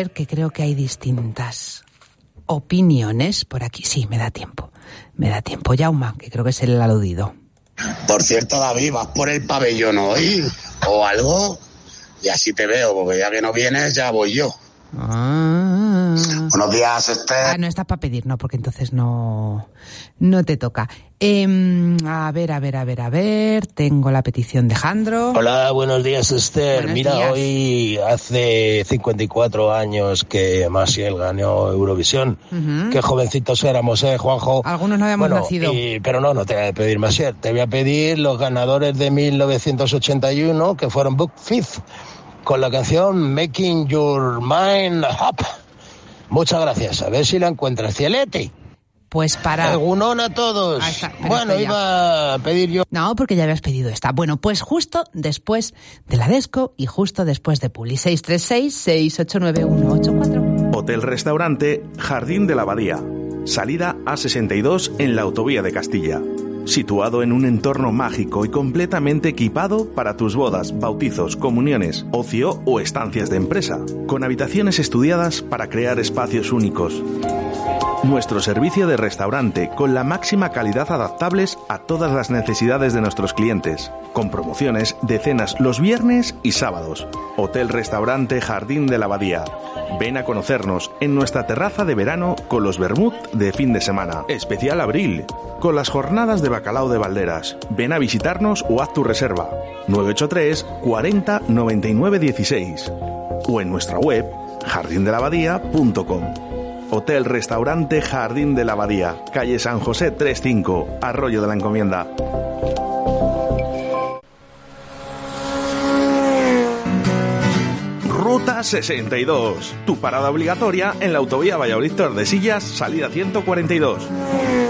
ver, que creo que hay distintas opiniones por aquí. Sí, me da tiempo. Me da tiempo. Yauma, que creo que es el aludido. Por cierto, David, ¿vas por el pabellón hoy o algo? Y así te veo, porque ya que no vienes, ya voy yo. Ah. Buenos días, Esther. Ah, no estás para pedir, no, porque entonces no, no te toca. Em, a ver, a ver, a ver, a ver. Tengo la petición de Jandro. Hola, buenos días, Esther. Buenos Mira, días. hoy hace 54 años que Masiel ganó Eurovisión. Ujú. Qué jovencitos éramos, ¿eh, Juanjo? Algunos no habíamos Bueno, nacido. y- pero no, no te voy a pedir Masiel. Te voy a pedir los ganadores de 1981, que fueron Book Fifth, con la canción Making Your Mind Up. Muchas gracias. A ver si la encuentras. Cielete. Pues para. Algunón a todos. Ah, está, bueno, iba a pedir yo. No, porque ya habías pedido esta. Bueno, pues justo después de la Desco y justo después de Puli 636-689-184. Hotel Restaurante Jardín de la Abadía. Salida A62 en la autovía de Castilla. Situado en un entorno mágico y completamente equipado para tus bodas, bautizos, comuniones, ocio o estancias de empresa. Con habitaciones estudiadas para crear espacios únicos. Nuestro servicio de restaurante con la máxima calidad adaptables a todas las necesidades de nuestros clientes, con promociones de cenas los viernes y sábados. Hotel Restaurante Jardín de la Abadía. Ven a conocernos en nuestra terraza de verano con los vermut de fin de semana. Especial abril, con las jornadas de bacalao de Valderas. Ven a visitarnos o haz tu reserva. 983 40 99 16 o en nuestra web jardindelabadía.com. Hotel Restaurante Jardín de la Abadía, calle San José 35, Arroyo de la Encomienda. Ruta 62, tu parada obligatoria en la autovía Valladolid Tordesillas, salida 142.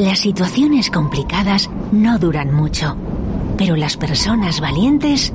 Las situaciones complicadas no duran mucho, pero las personas valientes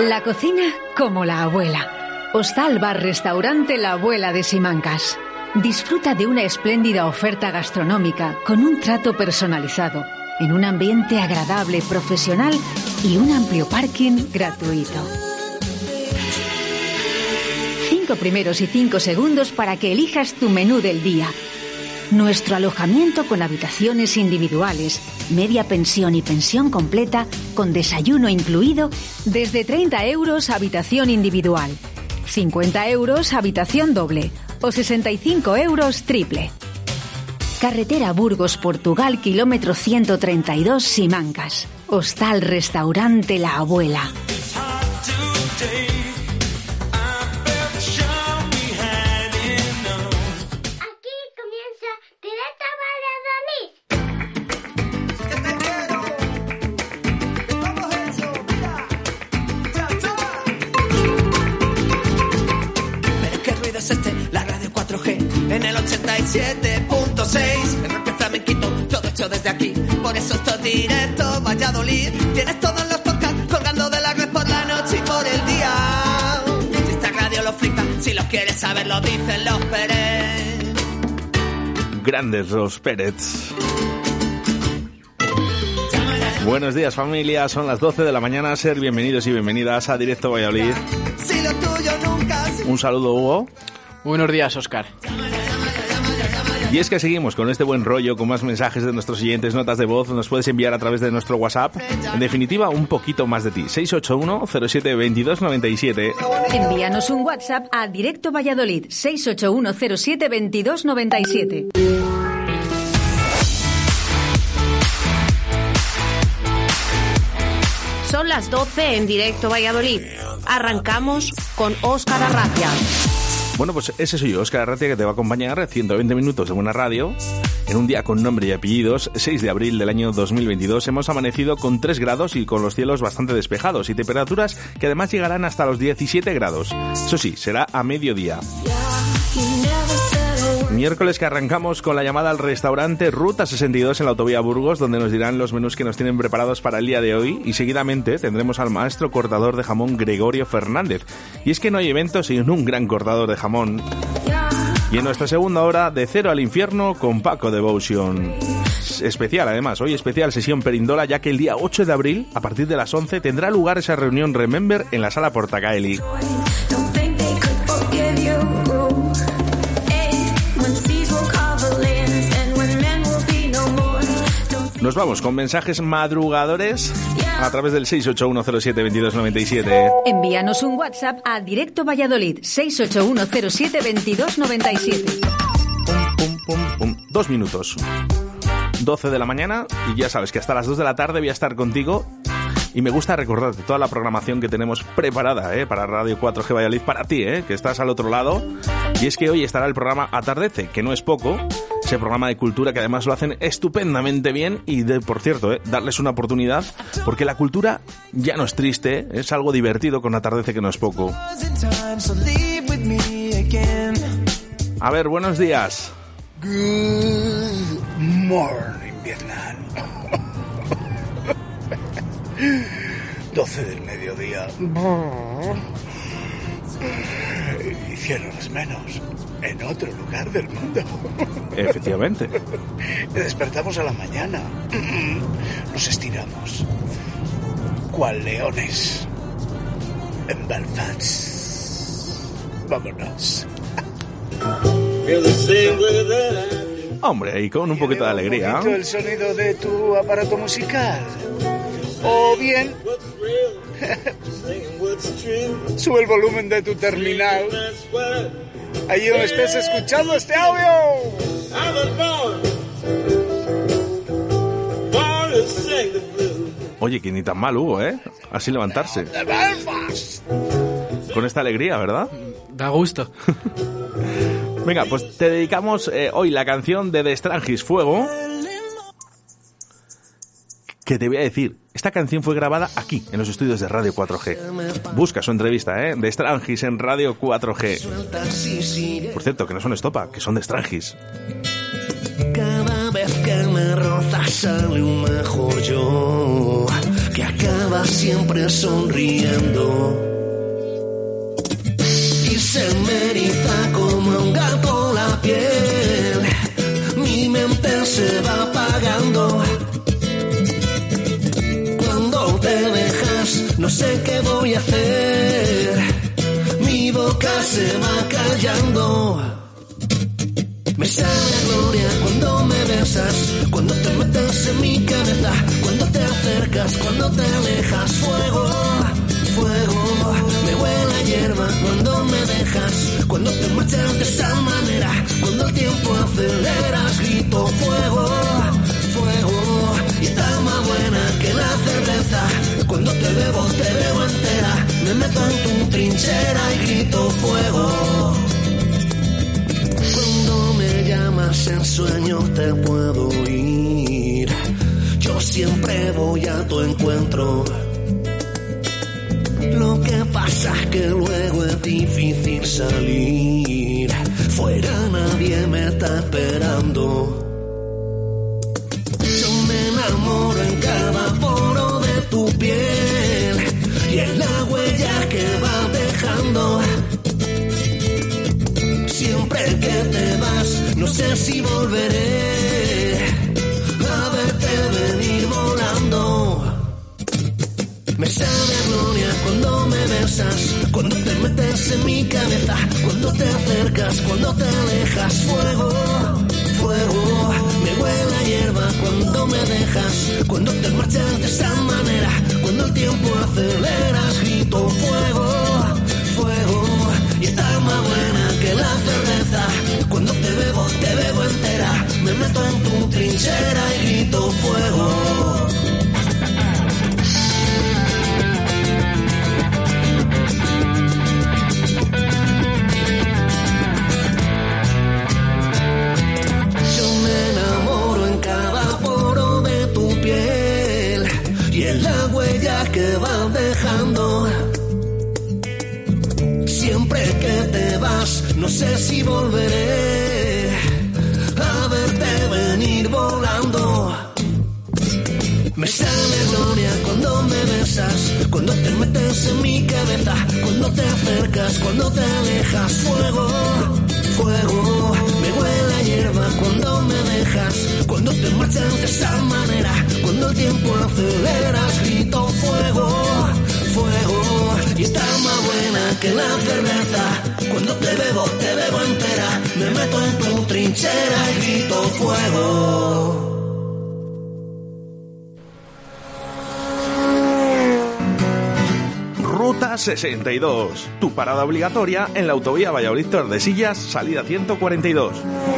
La cocina como la abuela. Hostal Bar Restaurante La Abuela de Simancas. Disfruta de una espléndida oferta gastronómica con un trato personalizado, en un ambiente agradable, profesional y un amplio parking gratuito. Cinco primeros y cinco segundos para que elijas tu menú del día. Nuestro alojamiento con habitaciones individuales, media pensión y pensión completa, con desayuno incluido, desde 30 euros habitación individual, 50 euros habitación doble o 65 euros triple. Carretera Burgos, Portugal, kilómetro 132, Simancas. Hostal Restaurante La Abuela. 87.6 El rock flamenquito, todo hecho desde aquí Por eso esto es directo, Valladolid Tienes todos los podcasts colgando de la red por la noche y por el día Si esta radio lo flipa, si lo quieres saber lo dicen los Pérez Grandes los Pérez. Buenos días familia, son las 12 de la mañana, ser bienvenidos y bienvenidas a Directo Valladolid. Si lo tuyo nunca ha sido Un saludo Hugo. Buenos días, Oscar. Y es que seguimos con este buen rollo, con más mensajes de nuestros siguientes notas de voz, nos puedes enviar a través de nuestro WhatsApp. En definitiva, un poquito más de ti. 681-07-2297. Envíanos un WhatsApp a Directo Valladolid 681072297. Son las 12 en directo Valladolid. Arrancamos con Óscar Arracia. Bueno, pues ese soy yo, Óscar Arratia, que te va a acompañar 120 minutos de buena radio. En un día con nombre y apellidos, 6 de abril del año 2022, hemos amanecido con 3 grados y con los cielos bastante despejados y temperaturas que además llegarán hasta los 17 grados. Eso sí, será a mediodía. Miércoles que arrancamos con la llamada al restaurante Ruta 62 en la autovía Burgos, donde nos dirán los menús que nos tienen preparados para el día de hoy y seguidamente tendremos al maestro cortador de jamón Gregorio Fernández. Y es que no hay evento sin un gran cortador de jamón. Y en nuestra segunda hora, de cero al infierno con Paco Devotion. Especial, además, hoy especial sesión Perindola, ya que el día 8 de abril, a partir de las 11, tendrá lugar esa reunión Remember en la sala Portacaeli. Nos vamos con mensajes madrugadores a través del 681072297. Envíanos un WhatsApp a Directo Valladolid 681072297. Pum, pum, pum. Dos minutos. 12 de la mañana y ya sabes que hasta las 2 de la tarde voy a estar contigo y me gusta recordarte toda la programación que tenemos preparada ¿eh? para Radio 4G Valladolid, para ti, ¿eh? que estás al otro lado. Y es que hoy estará el programa Atardece, que no es poco, ese programa de cultura que además lo hacen estupendamente bien y, de, por cierto, ¿eh? darles una oportunidad, porque la cultura ya no es triste, es algo divertido con Atardece, que no es poco. A ver, buenos días. Good morning, Vietnam. 12 del mediodía. Horas menos. En otro lugar del mundo. Efectivamente. Despertamos a la mañana. Nos estiramos. Cual leones. En Belfast. Vámonos. Hombre, y con un poquito de alegría. poquito el sonido de tu aparato musical. O bien, sube el volumen de tu terminal. Allí donde estés escuchando este audio. Oye, que ni tan mal hubo, ¿eh? Así levantarse. Con esta alegría, ¿verdad? Da gusto. Venga, pues te dedicamos eh, hoy la canción de The Strangis Fuego. Que te voy a decir, esta canción fue grabada aquí, en los estudios de Radio 4G. Busca su entrevista, ¿eh? De Strangis en Radio 4G. Por cierto, que no son estopa, que son de Strangis. Cada vez que me rozas sale un mejor yo, que acaba siempre sonriendo. Y se me eriza como un gato la piel, mi mente se va apagando. No sé qué voy a hacer, mi boca se va callando. Me sale gloria cuando me besas, cuando te metes en mi cabeza, cuando te acercas, cuando te alejas, fuego, fuego. Me huele a hierba cuando me dejas, cuando te marchas de esa manera, cuando el tiempo aceleras, grito fuego, fuego. Y está más buena que la cerveza, cuando te bebo te veo entera, me meto en tu trinchera y grito fuego. Cuando me llamas en sueños te puedo oír. Yo siempre voy a tu encuentro. Lo que pasa es que luego es difícil salir. Fuera nadie me está esperando. Yo me enamoro en sé si volveré a verte venir volando. Me sabe a gloria cuando me besas, cuando te metes en mi cabeza, cuando te acercas, cuando te alejas, fuego, fuego. Me huele a hierba cuando me dejas, cuando te marchas de esa manera, cuando el tiempo aceleras, grito fuego, fuego. Y está más buena que la cerveza, me meto en tu trinchera y grito fuego. Yo me enamoro en cada poro de tu piel y en la huella que vas dejando. Siempre que te vas, no sé si volveré volando. Me sale gloria cuando me besas, cuando te metes en mi cabeza, cuando te acercas, cuando te alejas. Fuego, fuego, me huele a hierba cuando me dejas, cuando te marchas de esa manera, cuando el tiempo aceleras, grito fuego, fuego. Y está más buena que la cerveza, cuando te bebo, te bebo entera, me meto en tu trinchera y grito fuego. Ruta 62, tu parada obligatoria en la autovía Valladolid-Tordesillas, salida 142.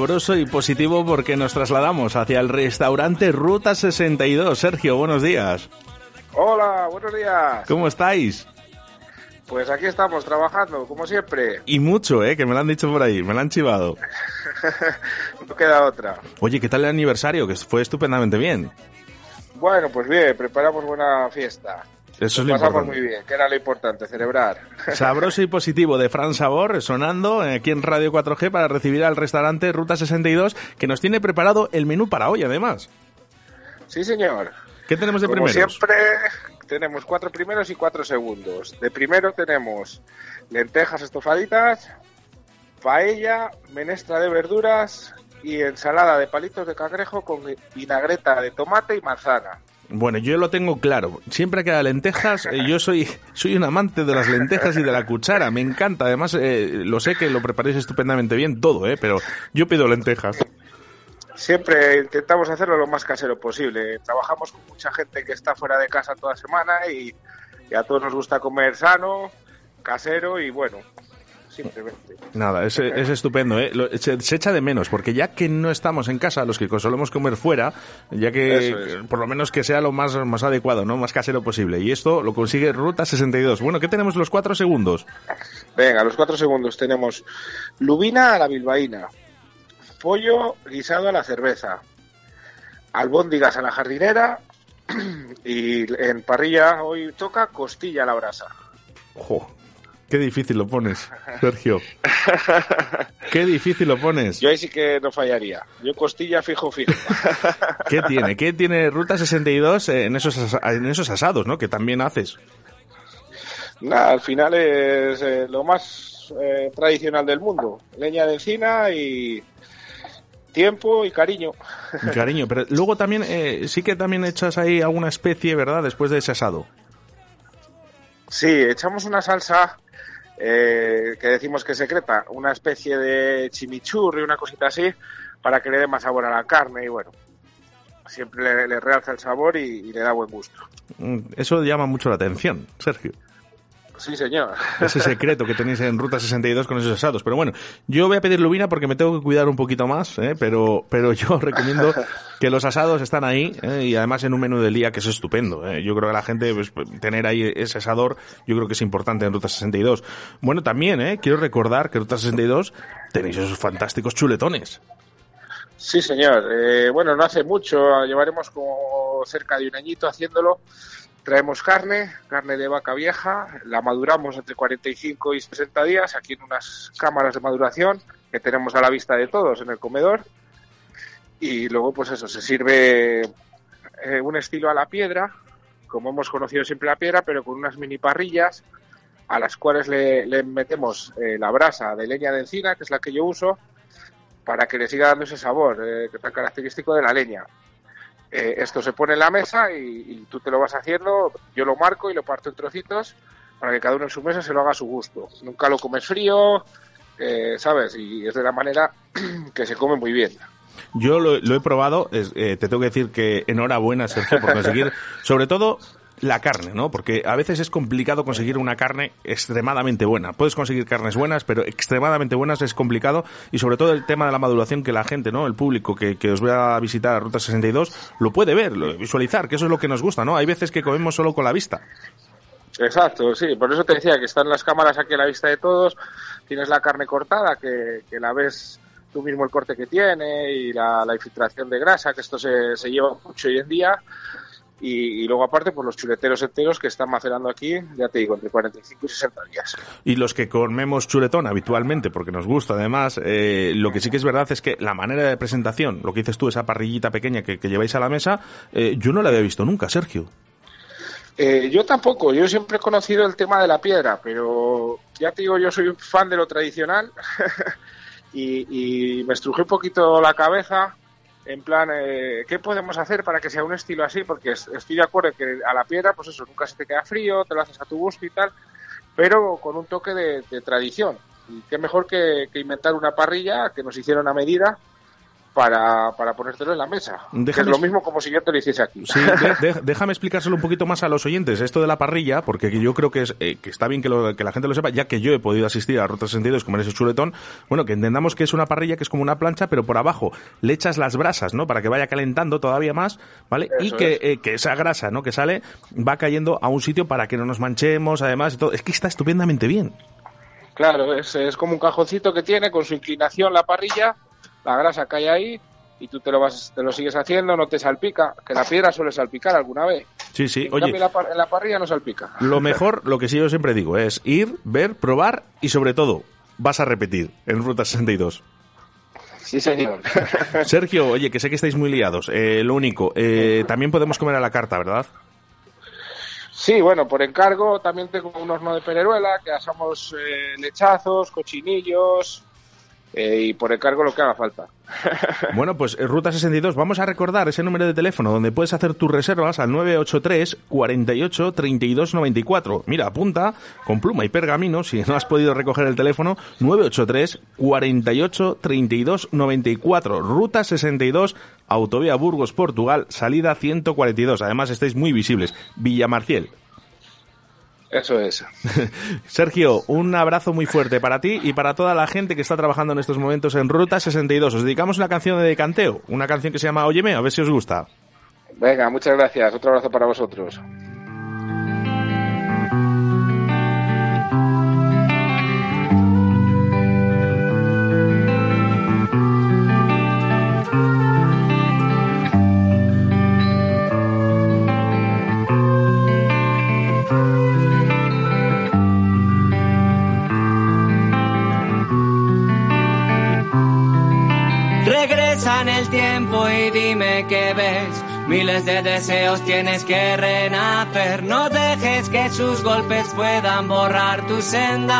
Sabroso y positivo porque nos trasladamos hacia el restaurante Ruta 62. Sergio, buenos días. Hola, buenos días. ¿Cómo estáis? Pues aquí estamos trabajando, como siempre. Y mucho, ¿eh? Que me lo han dicho por ahí, me lo han chivado. no queda otra. Oye, ¿qué tal el aniversario? Que fue estupendamente bien. Bueno, pues bien, preparamos buena fiesta. Eso es Nos lo pasamos importante. muy bien, que era lo importante, celebrar. Sabroso y positivo de Fran Sabor sonando aquí en Radio 4G para recibir al restaurante Ruta 62 que nos tiene preparado el menú para hoy además. Sí, señor. ¿Qué tenemos de Como primeros? siempre, tenemos cuatro primeros y cuatro segundos. De primero tenemos lentejas estofaditas, paella, menestra de verduras y ensalada de palitos de cangrejo con vinagreta de tomate y manzana. Bueno, yo lo tengo claro. Siempre que haya lentejas, eh, yo soy, soy un amante de las lentejas y de la cuchara. Me encanta. Además, eh, lo sé que lo preparáis estupendamente bien todo, ¿eh? Pero yo pido lentejas. Siempre intentamos hacerlo lo más casero posible. Trabajamos con mucha gente que está fuera de casa toda semana y a todos nos gusta comer sano, casero y bueno, simplemente. Nada, es, es estupendo, ¿eh? Lo- se, se echa de menos, porque ya que no estamos en casa, los que solemos comer fuera, ya que es. por lo menos que sea lo más, más adecuado, ¿no? Más casero posible. Y esto lo consigue Ruta 62. Bueno, ¿qué tenemos los cuatro segundos? Venga, los cuatro segundos tenemos lubina a la bilbaína, pollo guisado a la cerveza, albóndigas a la jardinera y en parrilla hoy toca costilla a la brasa. Jo, qué difícil lo pones, Sergio. Qué difícil lo pones. Yo ahí sí que no fallaría. Yo costilla fijo fijo. ¿Qué tiene? ¿Qué tiene Ruta 62 en esos, en esos asados, ¿no? Que también haces. Nada, al final es eh, lo más eh, tradicional del mundo. Leña de encina y tiempo y cariño. Cariño, pero luego también, eh, sí que también echas ahí alguna especie, ¿verdad? Después de ese asado. Sí, echamos una salsa eh, que decimos que secreta, una especie de chimichurri, una cosita así, para que le dé más sabor a la carne y bueno, siempre le, le realza el sabor y, y le da buen gusto. Mm, Eso llama mucho la atención, Sergio. Sí, señor. Ese secreto que tenéis en Ruta 62 con esos asados. Pero bueno, yo voy a pedir lubina porque me tengo que cuidar un poquito más, ¿eh? pero, pero yo recomiendo que los asados están ahí ¿eh? y además en un menú del día que es estupendo. ¿eh? Yo creo que la gente, pues, tener ahí ese asador, yo creo que es importante en Ruta 62. Bueno, también, ¿eh? quiero recordar que en Ruta 62 tenéis esos fantásticos chuletones. Sí, señor. Eh, bueno, no hace mucho, llevaremos como cerca de un añito haciéndolo. Traemos carne, carne de vaca vieja, la maduramos entre 45 y 60 días aquí en unas cámaras de maduración que tenemos a la vista de todos en el comedor. Y luego, pues eso, se sirve eh, un estilo a la piedra, como hemos conocido siempre la piedra, pero con unas mini parrillas a las cuales le, metemos eh, la brasa de leña de encina, que es la que yo uso, para que le siga dando ese sabor eh, tan característico de la leña. Eh, esto se pone en la mesa y, y tú te lo vas haciendo, yo lo marco y lo parto en trocitos para que cada uno en su mesa se lo haga a su gusto. Nunca lo comes frío, eh, ¿sabes? Y es de la manera que se come muy bien. Yo lo, lo he probado, es, eh, te tengo que decir que enhorabuena, Sergio, por conseguir, sobre todo, la carne, ¿no? Porque a veces es complicado conseguir una carne extremadamente buena. Puedes conseguir carnes buenas, pero extremadamente buenas es complicado y sobre todo el tema de la maduración que la gente, ¿no? El público que, que os vea a visitar a Ruta 62 lo puede ver, lo- visualizar, que eso es lo que nos gusta, ¿no? Hay veces que comemos solo con la vista. Exacto, sí, por eso te decía que están las cámaras aquí a la vista de todos, tienes la carne cortada, que, que la ves tú mismo el corte que tiene y la, la infiltración de grasa, que esto se, se lleva mucho hoy en día, y, y luego aparte pues los chuleteros enteros que están macerando aquí, ya te digo, entre 45 y 60 días. Y los que comemos chuletón habitualmente, porque nos gusta además, eh, lo que sí que es verdad es que la manera de presentación, lo que dices tú, esa parrillita pequeña que, que lleváis a la mesa, eh, yo no la había visto nunca, Sergio. Eh, yo tampoco, yo siempre he conocido el tema de la piedra, pero ya te digo, yo soy un fan de lo tradicional y, y me estrujé un poquito la cabeza en plan, eh, ¿qué podemos hacer para que sea un estilo así? Porque es- estoy de acuerdo que a la piedra, pues eso, nunca se te queda frío, te lo haces a tu gusto y tal, pero con un toque de, de tradición. Y qué mejor que, que inventar una parrilla que nos hicieron a medida para, para ponértelo en la mesa. Que es lo mismo como si yo te lo hiciese aquí. Sí, de- de- déjame explicárselo un poquito más a los oyentes, esto de la parrilla, porque yo creo que, es, eh, que está bien que, lo- que la gente lo sepa, ya que yo he podido asistir a Ruta 62 comer ese chuletón, bueno, que entendamos que es una parrilla que es como una plancha, pero por abajo le echas las brasas, ¿no? Para que vaya calentando todavía más, ¿vale? y que, es. eh, que esa grasa, ¿no? Que sale, va cayendo a un sitio para que no nos manchemos, además, y todo. Es que está estupendamente bien. Claro, es, es como un cajoncito que tiene con su inclinación la parrilla, la grasa cae ahí y tú te lo vas, te lo sigues haciendo, no te salpica, que la piedra suele salpicar alguna vez. Sí, sí, En oye. cambio, la en la parrilla no salpica. Lo mejor, lo que sí yo siempre digo, es ir, ver, probar y sobre todo, vas a repetir en Ruta 62. Sí, señor. Sergio, oye, que sé que estáis muy liados. Eh, lo único, eh, también podemos comer a la carta, ¿verdad? Sí, bueno, por encargo también tengo un horno de pereruela que asamos eh, lechazos, cochinillos eh, y por encargo lo que haga falta. Bueno, pues eh, Ruta 62, vamos a recordar ese número de teléfono donde puedes hacer tus reservas al 983 48 32 94. Mira, apunta con pluma y pergamino, si no has podido recoger el teléfono, 983 48 32 94. Ruta 62, Autovía Burgos, Portugal, salida 142. Además, estáis muy visibles. Villamarciel. Eso es. Sergio, un abrazo muy fuerte para ti y para toda la gente que está trabajando en estos momentos en Ruta 62. Os dedicamos una canción de canteo, una canción que se llama Óyeme, a ver si os gusta. Venga, muchas gracias. Otro abrazo para vosotros. Miles de deseos tienes que renacer. No dejes que sus golpes puedan borrar tu senda.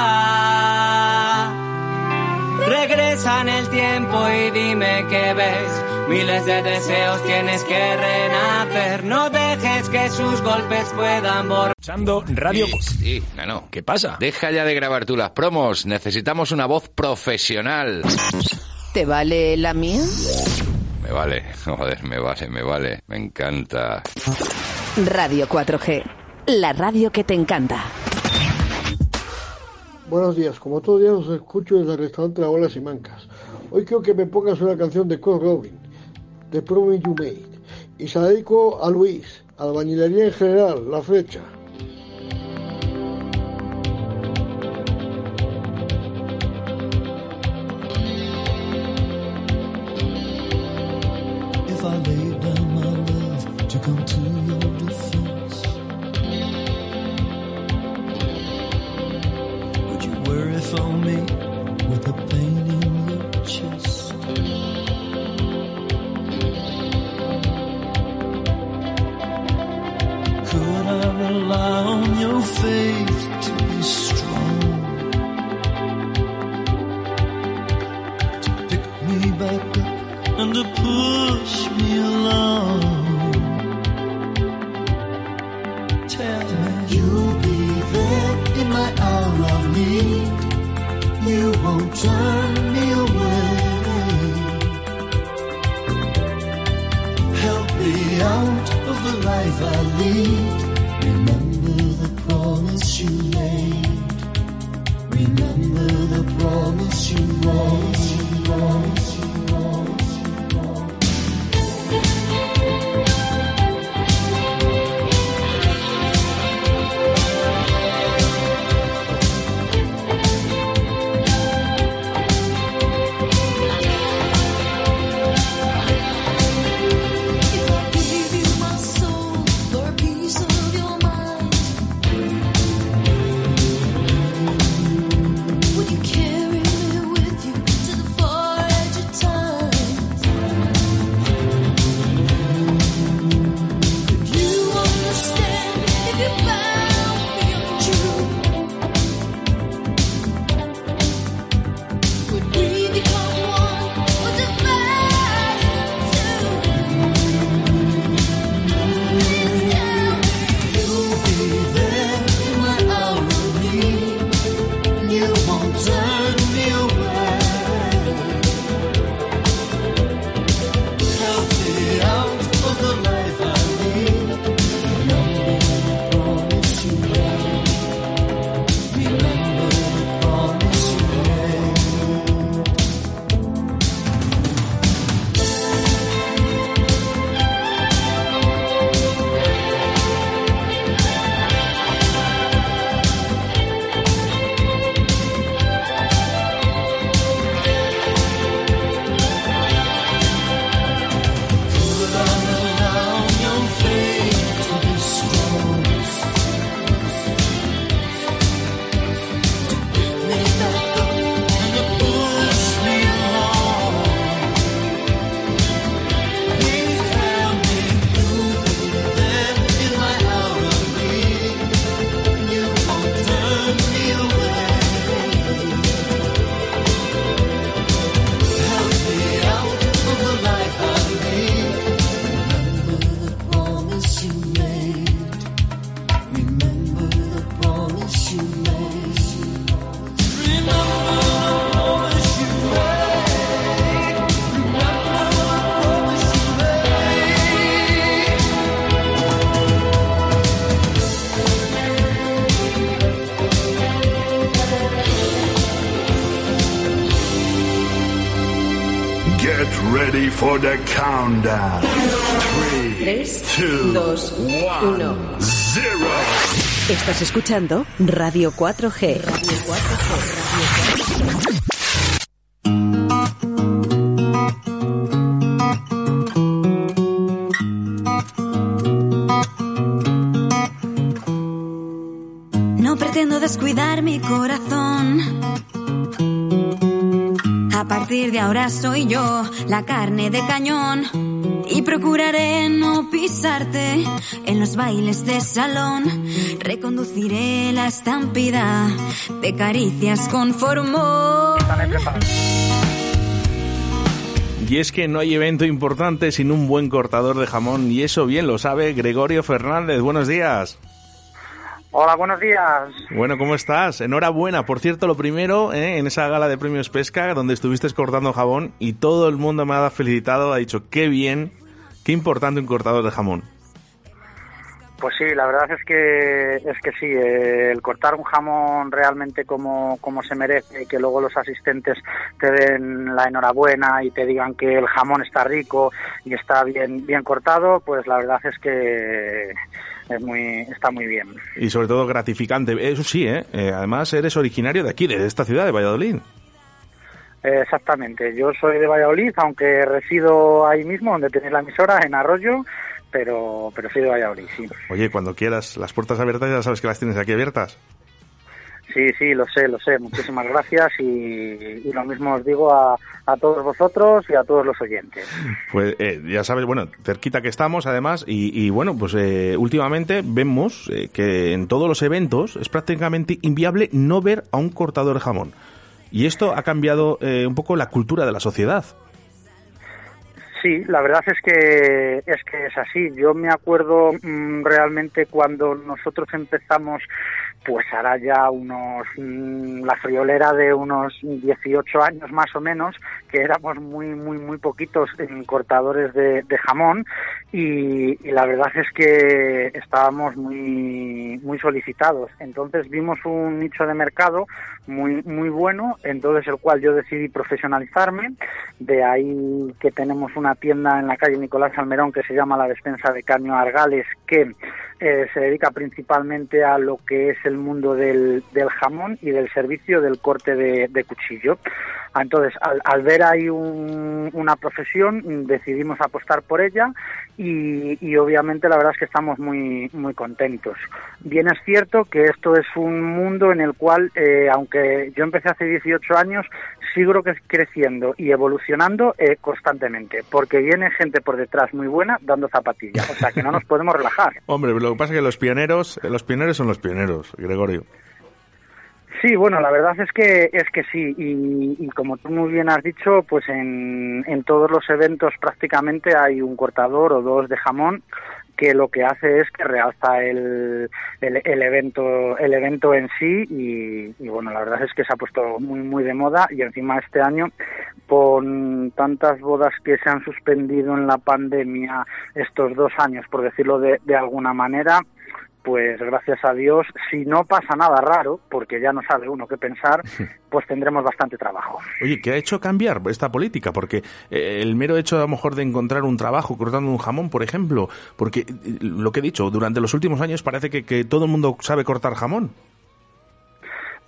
Regresa en el tiempo y dime qué ves. Miles de deseos tienes que renacer. No dejes que sus golpes puedan borrar. Escuchando Radio... Sí, no, no. ¿Qué pasa? Deja ya de grabar tú las promos. Necesitamos una voz profesional. ¿Te vale la mía? Me vale, joder, me vale, me vale. Me encanta. Radio 4G. La radio que te encanta. Buenos días, como todos los días os escucho desde el restaurante La Bolas y Mancas. Hoy quiero que me pongas una canción de Kurt Robin, The Promise You Made. Y se la dedico a Luis, a la bañilería en general, La Flecha. Life I lead. Remember the promise you made. Remember the promise you made. Promise you made. For the countdown. Three, 3, two, 2, 1. zero. Estás escuchando Radio 4G. Radio 4G. No pretendo descuidar mi corazón. A partir de ahora soy yo la carne de cañón. Y procuraré no pisarte en los bailes de salón. Reconduciré la estampida de caricias con formol. Y es que no hay evento importante sin un buen cortador de jamón y eso bien lo sabe Gregorio Fernández. Buenos días. Hola, buenos días. Bueno, ¿cómo estás? Enhorabuena. Por cierto, lo primero, ¿eh? en esa gala de premios Pesca, donde estuviste cortando jamón y todo el mundo me ha felicitado, ha dicho, qué bien, qué importante un cortador de jamón. Pues sí, la verdad es que es que sí, eh, el cortar un jamón realmente como, como se merece, que luego los asistentes te den la enhorabuena y te digan que el jamón está rico y está bien bien cortado, pues la verdad es que es muy está muy bien. Y sobre todo gratificante. Eso sí, ¿eh? Eh, Además, eres originario de aquí, de esta ciudad, de Valladolid. Eh, Exactamente, yo soy de Valladolid, aunque resido ahí mismo, donde tenéis la emisora, en Arroyo, pero, pero soy de Valladolid, sí. Oye, cuando quieras, las puertas abiertas ya sabes que las tienes aquí abiertas. Sí, sí, lo sé, lo sé. Muchísimas gracias y, y lo mismo os digo a, a todos vosotros y a todos los oyentes. Pues eh, ya sabes, bueno, cerquita que estamos además y, y bueno, pues eh, últimamente vemos eh, que en todos los eventos es prácticamente inviable no ver a un cortador de jamón. Y esto ha cambiado eh, un poco la cultura de la sociedad. Sí, la verdad es que es que es así. Yo me acuerdo mm, realmente cuando nosotros empezamos, pues hará ya unos mm, la friolera de unos 18 años más o menos, que éramos muy muy muy poquitos en cortadores de, de jamón y, la verdad es que estábamos muy muy solicitados. Entonces vimos un nicho de mercado muy muy bueno, entonces el cual yo decidí profesionalizarme. De ahí que tenemos una tienda en la calle Nicolás Almerón que se llama la Despensa de Caño Argales, que eh, se dedica principalmente a lo que es el mundo del, del jamón y del servicio del corte de, de cuchillo. Entonces, al, al ver ahí un- una profesión, decidimos apostar por ella y, y obviamente la verdad es que estamos muy, muy contentos. Bien es cierto que esto es un mundo en el cual, eh, aunque yo empecé hace 18 años, sigo que creciendo y evolucionando eh, constantemente, porque viene gente por detrás muy buena dando zapatillas, o sea que no nos podemos relajar. Hombre, lo que pasa es que los pioneros, los pioneros son los pioneros, Gregorio. Sí, bueno, la verdad es que es que sí. Y, como tú muy bien has dicho, pues en, en todos los eventos prácticamente hay un cortador o dos de jamón que lo que hace es que realza el, el, el evento el evento en sí. Y, y, bueno la verdad es que se ha puesto muy muy de moda. Y encima este año con tantas bodas que se han suspendido en la pandemia estos dos años por decirlo de, de alguna manera pues gracias a Dios, si no pasa nada raro, porque ya no sabe uno qué pensar, pues tendremos bastante trabajo. Oye, ¿qué ha hecho cambiar esta política? Porque eh, el mero hecho a lo mejor de encontrar un trabajo cortando un jamón, por ejemplo, porque eh, lo que he dicho, durante los últimos años parece que, que todo el mundo sabe cortar jamón.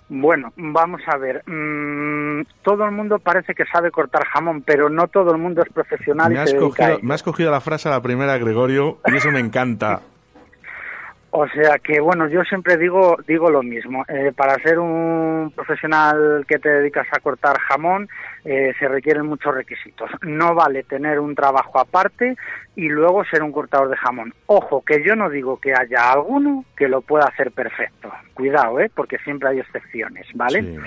Bueno, vamos a ver. mm, todo el mundo parece que sabe cortar jamón, pero no todo el mundo es profesional Me y has, se cogido, me has cogido la frase a la primera, Gregorio, y eso me encanta. O sea que, bueno, yo siempre digo, digo lo mismo. Eh, para ser un profesional que te dedicas a cortar jamón, eh, se requieren muchos requisitos. No vale tener un trabajo aparte y luego ser un cortador de jamón. Ojo, que yo no digo que haya alguno que lo pueda hacer perfecto. Cuidado, ¿eh? Porque siempre hay excepciones, ¿vale?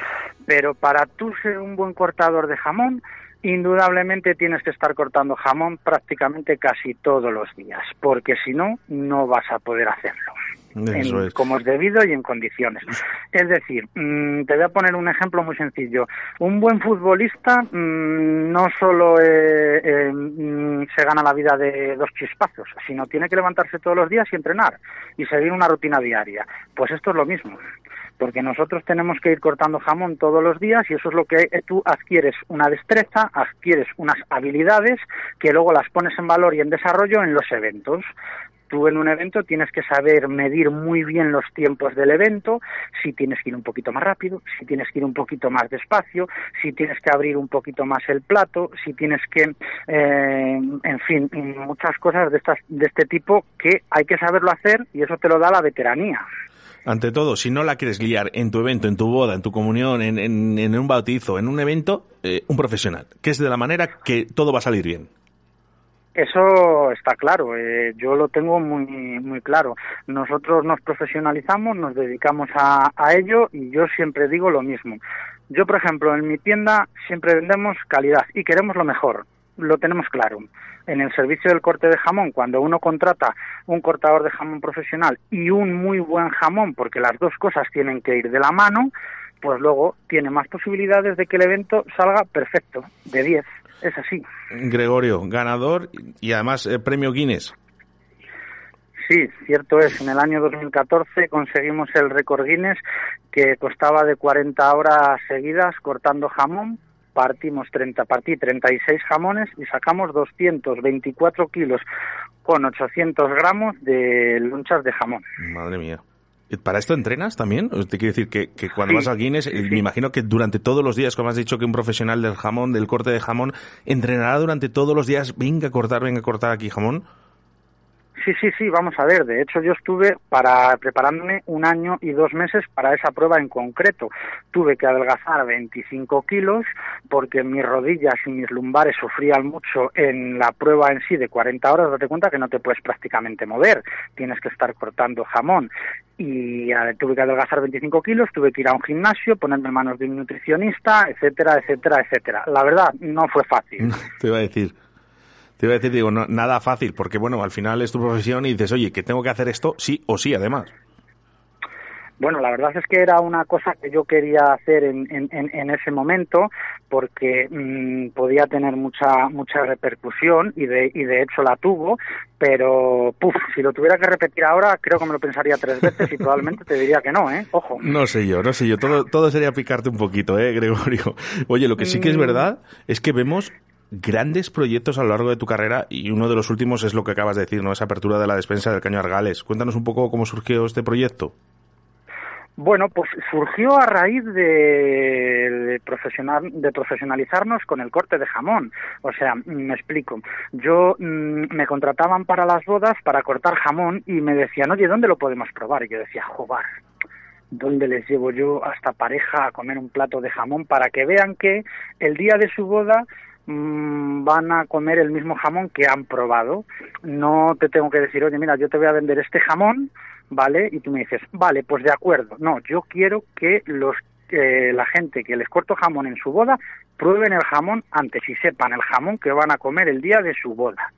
Pero para tú ser un buen cortador de jamón, indudablemente tienes que estar cortando jamón prácticamente casi todos los días, porque si no, no vas a poder hacerlo. En- es. como es debido y en condiciones. Es decir, mm, te voy a poner un ejemplo muy sencillo. Un buen futbolista mm, no solo eh, eh, mm, se gana la vida de dos chispazos, sino tiene que levantarse todos los días y entrenar y seguir una rutina diaria. Pues esto es lo mismo porque nosotros tenemos que ir cortando jamón todos los días y eso es lo que tú adquieres una destreza, adquieres unas habilidades que luego las pones en valor y en desarrollo en los eventos. Tú en un evento tienes que saber medir muy bien los tiempos del evento, si tienes que ir un poquito más rápido, si tienes que ir un poquito más despacio, si tienes que abrir un poquito más el plato, si tienes que, eh, en fin, muchas cosas de, estas, de este tipo que hay que saberlo hacer y eso te lo da la veteranía. Ante todo, si no la quieres guiar en tu evento, en tu boda, en tu comunión, en, en- un bautizo, en un evento, eh, un profesional, que es de la manera que todo va a salir bien. Eso está claro, eh, yo lo tengo muy muy claro. Nosotros nos profesionalizamos, nos dedicamos a, a ello y yo siempre digo lo mismo. Yo, por ejemplo, en mi tienda siempre vendemos calidad y queremos lo mejor, lo tenemos claro. En el servicio del corte de jamón, cuando uno contrata un cortador de jamón profesional y un muy buen jamón, porque las dos cosas tienen que ir de la mano, pues luego tiene más posibilidades de que el evento salga perfecto, de 10. Es así. Gregorio, ganador y además eh, premio Guinness. sí, cierto es. En el año 2014 conseguimos el récord Guinness que costaba de 40 horas seguidas cortando jamón. Partimos 30, partí 36 jamones y sacamos 224 kilos con 800 gramos de lonchas de jamón. Madre mía. ¿Para esto entrenas también? ¿O ¿Te quiere decir que, que cuando Sí, vas al Guinness, eh, me imagino que durante todos los días, como has dicho que un profesional del jamón, del corte de jamón, entrenará durante todos los días, venga a cortar, venga a cortar aquí jamón? Sí, sí, sí, vamos a ver. De hecho, yo estuve para preparándome un año y dos meses para esa prueba en concreto. Tuve que adelgazar 25 kilos porque mis rodillas y mis lumbares sufrían mucho en la prueba en sí de 40 horas. Date cuenta que no te puedes prácticamente mover. Tienes que estar cortando jamón. Y eh, tuve que adelgazar 25 kilos, tuve que ir a un gimnasio, ponerme en manos de un nutricionista, etcétera, etcétera, etcétera. La verdad, no fue fácil. Te iba a decir. Te iba a decir, digo, no- nada fácil, porque bueno, al final es tu profesión y dices, oye, que tengo que hacer esto sí o sí, además. Bueno, la verdad es que era una cosa que yo quería hacer en, en, ese momento porque mm, podía tener mucha mucha repercusión y de, y de hecho la tuvo, pero puf, si lo tuviera que repetir ahora creo que me lo pensaría tres veces y probablemente te diría que no, ¿eh? Ojo. No sé yo, no sé yo. Todo, todo sería picarte un poquito, ¿eh, Gregorio? Oye, lo que sí que es Mm. verdad es que vemos grandes proyectos a lo largo de tu carrera y uno de los últimos es lo que acabas de decir, ¿no? Esa apertura de la despensa del Caño Argales. Cuéntanos un poco cómo surgió este proyecto. Bueno, pues surgió a raíz de, de profesional, de profesionalizarnos con el corte de jamón. O sea, me explico. Yo mm, me contrataban para las bodas para cortar jamón y me decían, oye, ¿dónde lo podemos probar? Y yo decía, joder, ¿dónde les llevo yo a esta pareja a comer un plato de jamón para que vean que el día de su boda mm, van a comer el mismo jamón que han probado? No te tengo que decir, oye, mira, yo te voy a vender este jamón, ¿vale? Y tú me dices, vale, pues de acuerdo. No, yo quiero que los eh, la gente que les corto jamón en su boda prueben el jamón antes y sepan el jamón que van a comer el día de su boda.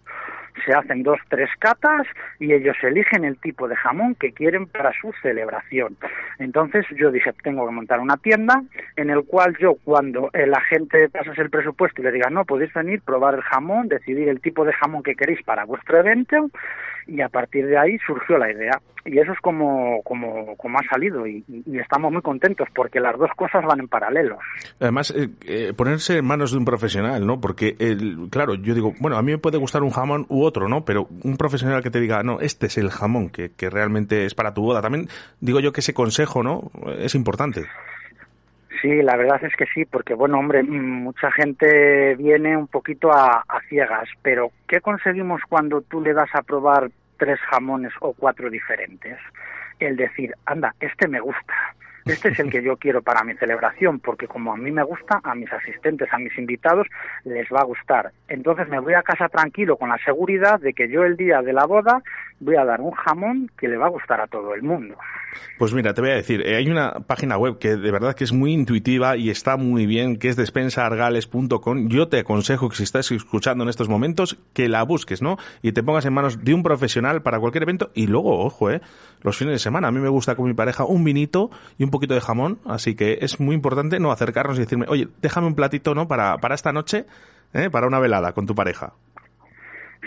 Se hacen dos, tres catas y ellos eligen el tipo de jamón que quieren para su celebración. Entonces yo dije, tengo que montar una tienda en el cual yo cuando la gente pasase el presupuesto y le diga, no, podéis venir, probar el jamón, decidir el tipo de jamón que queréis para vuestro evento y a partir de ahí surgió la idea. Y eso es como, como, como ha salido y estamos muy contentos porque las dos cosas van en paralelo. Además, eh, eh, ponerse en manos de un profesional, ¿no? Porque, el, claro, yo digo, bueno, a mí me puede gustar un jamón u otro, ¿no? Pero un profesional que te diga, no, este es el jamón que, que realmente es para tu boda. También digo yo que ese consejo, ¿no? Es importante. Sí, la verdad es que sí, porque bueno, hombre, mm, mucha gente viene un poquito a, a ciegas, pero ¿qué conseguimos cuando tú le das a probar tres jamones o cuatro diferentes? El decir, anda, este me gusta, este es el que yo quiero para mi celebración, porque como a mí me gusta, a mis asistentes, a mis invitados, les va a gustar. Entonces me voy a casa tranquilo con la seguridad de que yo el día de la boda voy a dar un jamón que le va a gustar a todo el mundo. Pues mira, te voy a decir, eh, hay una página web que de verdad que es muy intuitiva y está muy bien, que es despensaargales.com. Yo te aconsejo que si estás escuchando en estos momentos, que la busques, ¿no? Y te pongas en manos de un profesional para cualquier evento y luego, ojo, ¿eh? Los fines de semana. A mí me gusta con mi pareja un vinito y un de jamón, así que es muy importante no acercarnos y decirme, oye, déjame un platito, ¿no? Para, para esta noche, ¿eh? Para una velada con tu pareja.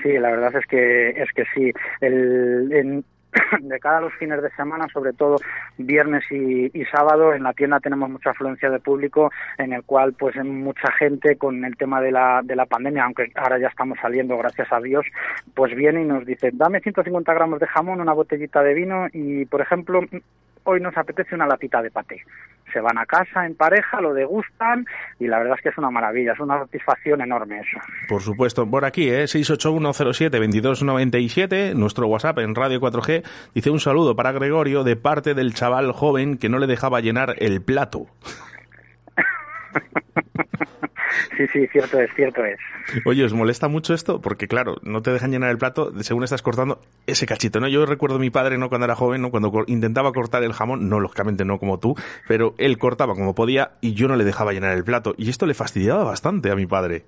Sí, la verdad es que es que sí. El, en- de cara a los fines de semana, sobre todo viernes y, y sábado, en la tienda tenemos mucha afluencia de público, en el cual pues mucha gente con el tema de la, de la pandemia, aunque ahora ya estamos saliendo, gracias a Dios, pues viene y nos dice, dame 150 gramos de jamón, una botellita de vino y, por ejemplo, hoy nos apetece una latita de paté. Se van a casa en pareja, lo degustan y la verdad es que es una maravilla, es una satisfacción enorme eso. Por supuesto, por aquí, ¿eh? 681072297, nuestro WhatsApp en Radio 4G, dice un saludo para Gregorio de parte del chaval joven que no le dejaba llenar el plato. Sí, sí, cierto es, cierto es. Oye, ¿os molesta mucho esto? Porque claro, no te dejan llenar el plato según estás cortando ese cachito, ¿no? Yo recuerdo a mi padre, ¿no? Cuando era joven, ¿no? Cuando intentaba cortar el jamón, no, lógicamente no como tú, pero él cortaba como podía y yo no le dejaba llenar el plato. Y esto le fastidiaba bastante a mi padre.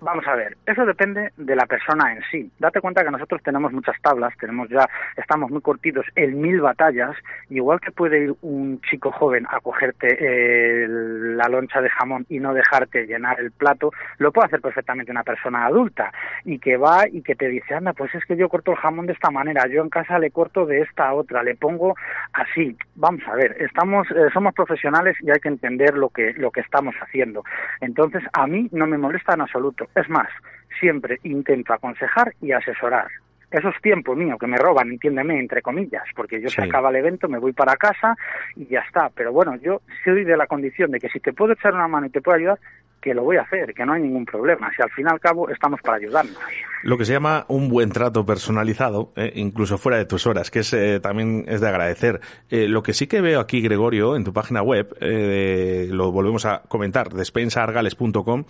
Vamos a ver, eso depende de la persona en sí. Date cuenta que nosotros tenemos muchas tablas, tenemos ya, estamos muy cortitos en mil batallas, igual que puede ir un chico joven a cogerte eh, la loncha de jamón y no dejarte llenar el plato, lo puede hacer perfectamente una persona adulta y que va y que te dice, anda, pues es que yo corto el jamón de esta manera, yo en casa le corto de esta otra, le pongo así. Vamos a ver, estamos, eh, somos profesionales y hay que entender lo que, lo que estamos haciendo. Entonces, a mí no me molesta en absoluto. Es más, siempre intento aconsejar y asesorar. Eso es tiempo mío que me roban, entiéndeme, entre comillas, porque yo se acaba el evento, me voy para casa y ya está. Pero bueno, yo soy de la condición de que si te puedo echar una mano y te puedo ayudar, que lo voy a hacer, que no hay ningún problema. Si al fin y al cabo estamos para ayudarnos. Lo que se llama un buen trato personalizado, eh, incluso fuera de tus horas, que es eh, también es de agradecer. Eh, lo que sí que veo aquí, Gregorio, en tu página web, eh, lo volvemos a comentar, despensaargales.com,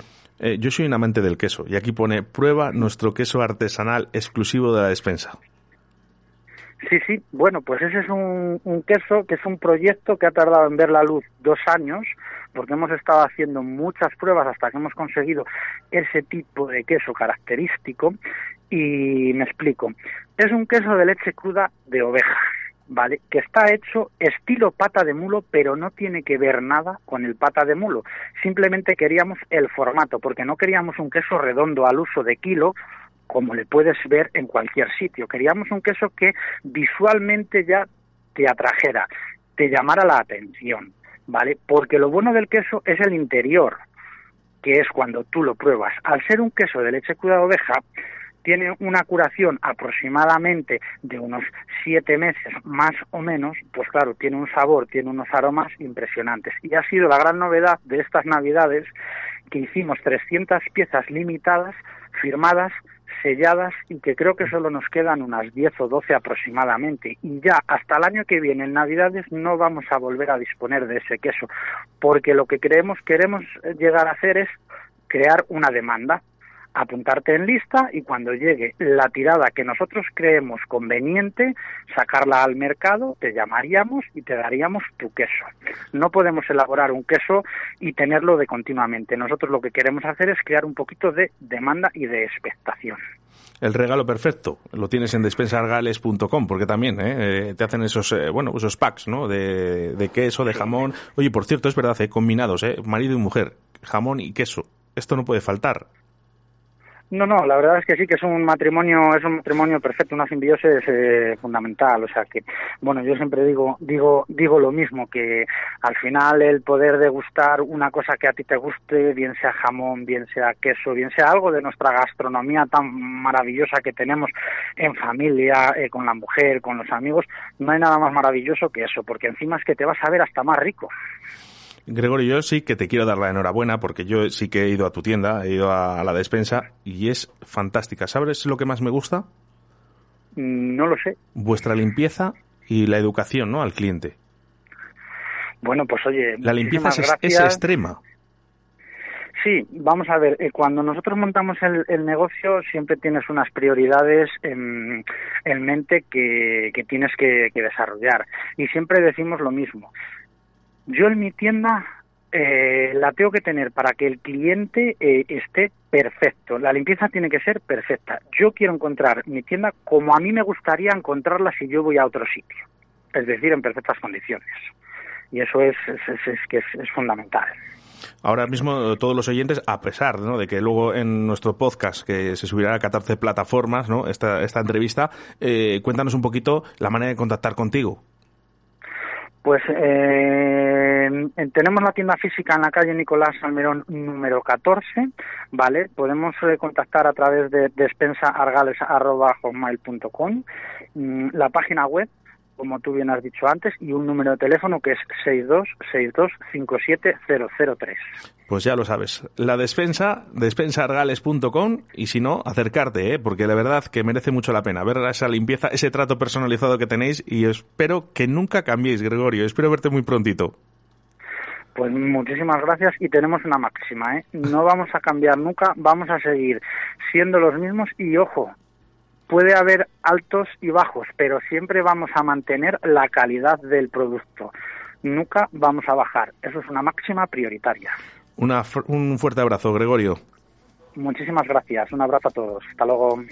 yo soy un amante del queso y aquí pone prueba nuestro queso artesanal exclusivo de la despensa. Sí, sí, bueno, pues ese es un, un queso que es un proyecto que ha tardado en ver la luz dos años, porque hemos estado haciendo muchas pruebas hasta que hemos conseguido ese tipo de queso característico. Y me explico, es un queso de leche cruda de oveja, ¿vale? Que está hecho estilo pata de mulo, pero no tiene que ver nada con el pata de mulo. Simplemente queríamos el formato, porque no queríamos un queso redondo al uso de kilo, como le puedes ver en cualquier sitio. Queríamos un queso que visualmente ya te atrajera, te llamara la atención, ¿vale? Porque lo bueno del queso es el interior, que es cuando tú lo pruebas. Al ser un queso de leche cruda de oveja, tiene una curación aproximadamente de unos siete meses más o menos, pues claro, tiene un sabor, tiene unos aromas impresionantes. Y ha sido la gran novedad de estas navidades que hicimos 300 piezas limitadas, firmadas, selladas y que creo que solo nos quedan unas 10 o 12 aproximadamente. Y ya hasta el año que viene, en Navidades, no vamos a volver a disponer de ese queso, porque lo que creemos, queremos llegar a hacer es crear una demanda apuntarte en lista y cuando llegue la tirada que nosotros creemos conveniente, sacarla al mercado, te llamaríamos y te daríamos tu queso. No podemos elaborar un queso y tenerlo de continuamente. Nosotros lo que queremos hacer es crear un poquito de demanda y de expectación. El regalo perfecto lo tienes en despensargales.com porque también eh, eh, te hacen esos eh, bueno esos packs ¿no? de, de queso, de jamón. Oye, por cierto, es verdad, eh, combinados, eh, marido y mujer, jamón y queso. Esto no puede faltar. No, no, la verdad es que sí que es un matrimonio, es un matrimonio perfecto, una simbiosis eh, fundamental. O sea que, bueno, yo siempre digo, digo, digo lo mismo que al final el poder degustar una cosa que a ti te guste, bien sea jamón, bien sea queso, bien sea algo de nuestra gastronomía tan maravillosa que tenemos en familia, eh, con la mujer, con los amigos, no hay nada más maravilloso que eso, porque encima es que te vas a ver hasta más rico. Gregorio, yo sí que te quiero dar la enhorabuena porque yo sí que he ido a tu tienda, he ido a, a la despensa y es fantástica. ¿Sabes lo que más me gusta? No lo sé. Vuestra limpieza y la educación, ¿no? Al cliente. Bueno, pues oye, La limpieza es, es extrema. Sí, vamos a ver, eh, cuando nosotros montamos el, el negocio siempre tienes unas prioridades en, en mente que, que tienes que, que desarrollar y siempre decimos lo mismo. Yo en mi tienda eh, la tengo que tener para que el cliente eh, esté perfecto. La limpieza tiene que ser perfecta. Yo quiero encontrar mi tienda como a mí me gustaría encontrarla si yo voy a otro sitio, es decir, en perfectas condiciones. Y eso es, es, es- que es, es fundamental. Ahora mismo eh, todos los oyentes, a pesar ¿no? de que luego en nuestro podcast, que se subirá a 14 plataformas, ¿no? esta, esta entrevista, eh, cuéntanos un poquito la manera de contactar contigo. Pues eh, en- tenemos la tienda física en la calle Nicolás Salmerón número 14, ¿vale? Podemos eh, contactar a través de despensaargales.com, mm, la página web, como tú bien has dicho antes, y un número de teléfono que es 626257003. Pues ya lo sabes. La despensa, despensaargales.com y si no, acercarte, ¿eh? porque la verdad que merece mucho la pena ver esa limpieza, ese trato personalizado que tenéis y espero que nunca cambiéis, Gregorio. Espero verte muy prontito. Pues muchísimas gracias y tenemos una máxima, ¿eh? No vamos a cambiar nunca, vamos a seguir siendo los mismos y ojo, puede haber altos y bajos, pero siempre vamos a mantener la calidad del producto. Nunca vamos a bajar. Eso es una máxima prioritaria. Una un fuerte abrazo, Gregorio. Muchísimas gracias. Un abrazo a todos. Hasta luego.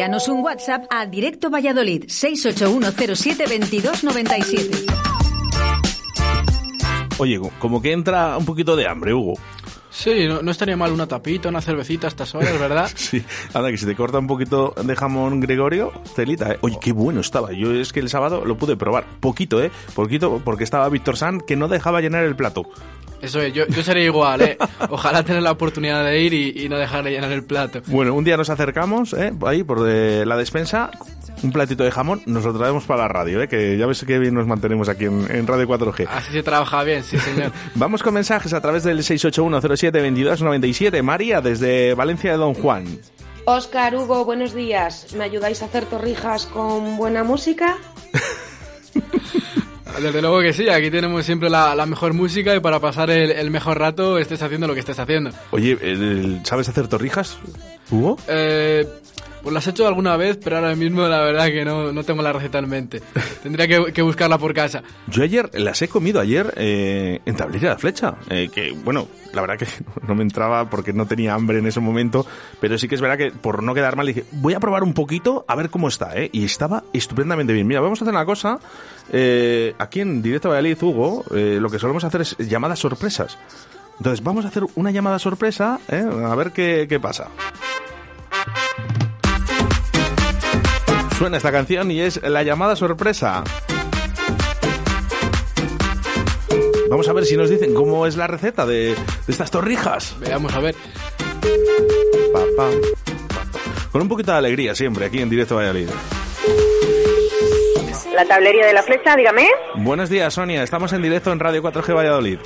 Envíanos un WhatsApp a Directo Valladolid 681072297. Oye, como que entra un poquito de hambre, Hugo. Sí, no, no estaría mal una tapita, una cervecita a estas horas, ¿verdad? Sí, anda, que si te corta un poquito de jamón Gregorio, telita, ¿eh? Oye, qué bueno estaba. Yo es que el sábado lo pude probar. Poquito, ¿eh? Poquito, porque estaba Víctor San que no dejaba llenar el plato. Eso es, yo, yo sería igual, ¿eh? Ojalá tener la oportunidad de ir y, y no dejar de llenar el plato. Bueno, un día nos acercamos, ¿eh? Ahí, por de la despensa, un platito de jamón, nos lo traemos para la radio, ¿eh? Que ya ves que bien nos mantenemos aquí en, en Radio 4G. Así se trabaja bien, sí, señor. Vamos con mensajes a través del 681072297. María, desde Valencia de Don Juan. Oscar, Hugo, buenos días. ¿Me ayudáis a hacer torrijas con buena música? Desde luego que sí, aquí tenemos siempre la, la mejor música y para pasar el, el mejor rato estés haciendo lo que estés haciendo. Oye, ¿sabes hacer torrijas, Hugo? Eh, Pues las he hecho alguna vez, pero ahora mismo la verdad que no, no tengo la receta en mente. Tendría que, que buscarla por casa. Yo ayer las he comido ayer eh, en Tablilla de Flecha. eh, que, bueno, la verdad que no me entraba porque no tenía hambre en ese momento. Pero sí que es verdad que por no quedar mal dije, voy a probar un poquito a ver cómo está. ¿eh? Y estaba estupendamente bien. Mira, vamos a hacer una cosa. eh, aquí en Directo a Valladolid, Hugo, eh, lo que solemos hacer es llamadas sorpresas. Entonces vamos a hacer una llamada sorpresa, ¿eh? a ver qué, qué pasa. Suena esta canción y es la llamada sorpresa. Vamos a ver si nos dicen cómo es la receta de, de estas torrijas. Veamos a ver. Pa, pa, pa, pa. Con un poquito de alegría siempre aquí en Directo Valladolid. La tablería de la flecha, dígame. Buenos días, Sonia. Estamos en directo en Radio 4G Valladolid.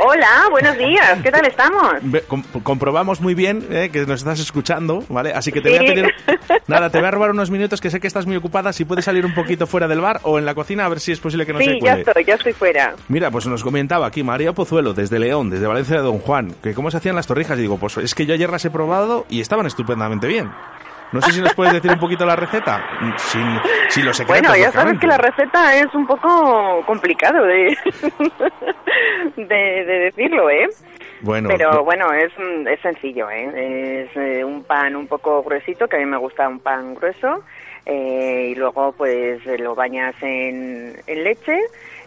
Hola, buenos días. ¿Qué tal estamos? Com- comprobamos muy bien eh, que nos estás escuchando, ¿vale? Así que te voy a pedir... Nada, te voy a robar unos minutos que sé que estás muy ocupada. Si puedes salir un poquito fuera del bar o en la cocina a ver si es posible que no se sí, ya estoy, ya estoy fuera. Mira, pues nos comentaba aquí María Pozuelo, desde León, desde Valencia de Don Juan, que cómo se hacían las torrijas. Y digo, pues es que yo ayer las he probado y estaban estupendamente bien. No sé si nos puedes decir un poquito la receta. Sin, sin los secretos, Bueno, ya sabes que la receta es un poco complicado de, de, de decirlo, ¿eh? Bueno, Pero bueno, es, mm, es sencillo, ¿eh? Es eh, un pan un poco gruesito, que a mí me gusta un pan grueso, eh, y luego pues lo bañas en, en leche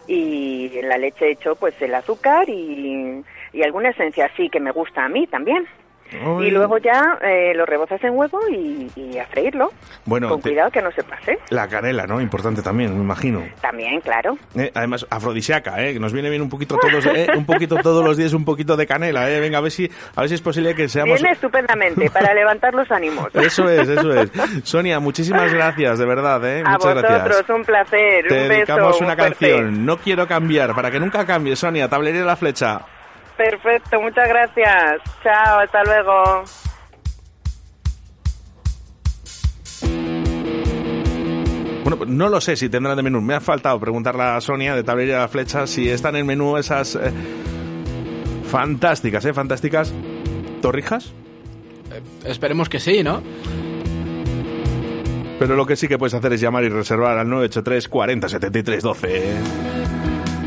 y en la leche hecho pues el azúcar y, y alguna esencia así que me gusta a mí también. Y luego ya eh, lo rebozas en huevo y, y a freírlo. Bueno, con te- cuidado que no se pase. la canela, ¿no? Importante también, me imagino. También, claro. Eh, además, afrodisíaca, ¿eh? Que nos viene bien un poquito todos, ¿eh? Un poquito todos los días un poquito de canela, ¿eh? Venga, a ver si, a ver si es posible que seamos... Viene estupendamente para levantar los ánimos. Eso es, eso es. Sonia, muchísimas gracias, de verdad, ¿eh? A Muchas vosotros, gracias. un placer, Te un beso. dedicamos una canción, No quiero cambiar, para que nunca cambie, Sonia, tablería de la flecha. Perfecto, muchas gracias. Chao, hasta luego. Bueno, pues no lo sé si tendrán de menú. Me ha faltado preguntarle a Sonia de tablería de la flecha si están en el menú esas eh, fantásticas, ¿eh? Fantásticas torrijas. Esperemos que sí, ¿no? Pero lo que sí que puedes hacer es llamar y reservar al 983 40 73 12.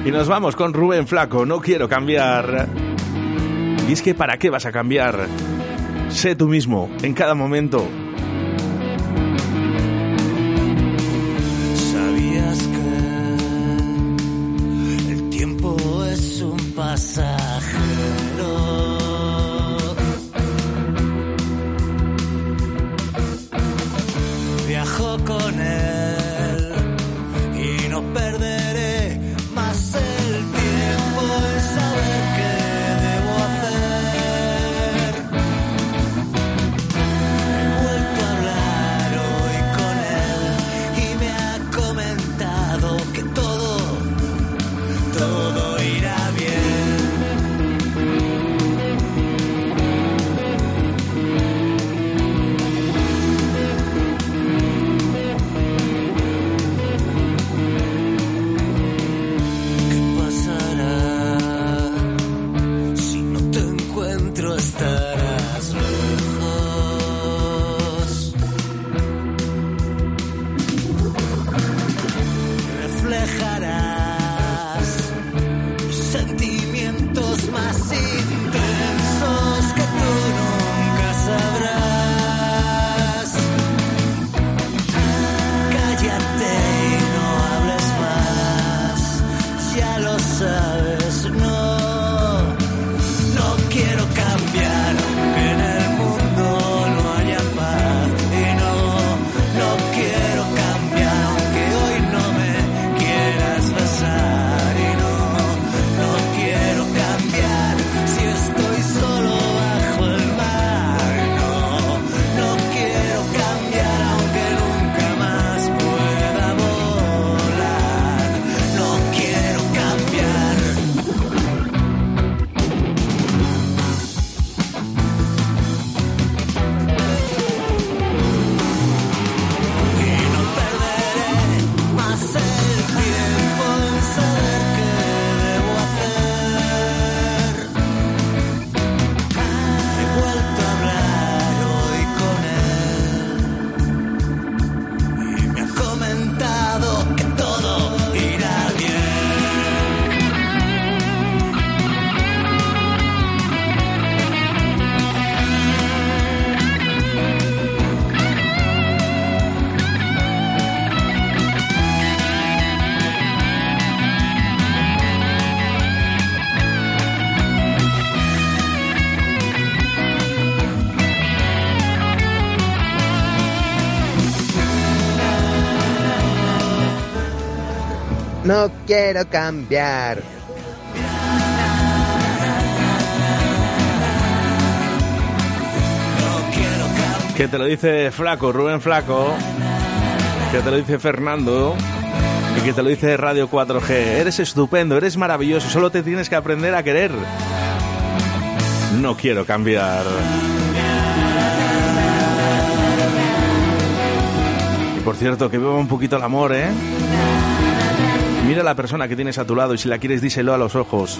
Y nos vamos con Rubén Flaco, no quiero cambiar. Y es que ¿para qué vas a cambiar? Sé tú mismo, en cada momento. No quiero cambiar. Que te lo dice Flaco, Rubén Flaco. Que te lo dice Fernando. Y que te lo dice Radio 4G. Eres estupendo, eres maravilloso. Solo te tienes que aprender a querer. No quiero cambiar. Y por cierto, que viva un poquito el amor, ¿eh? Mira a la persona que tienes a tu lado y si la quieres díselo a los ojos.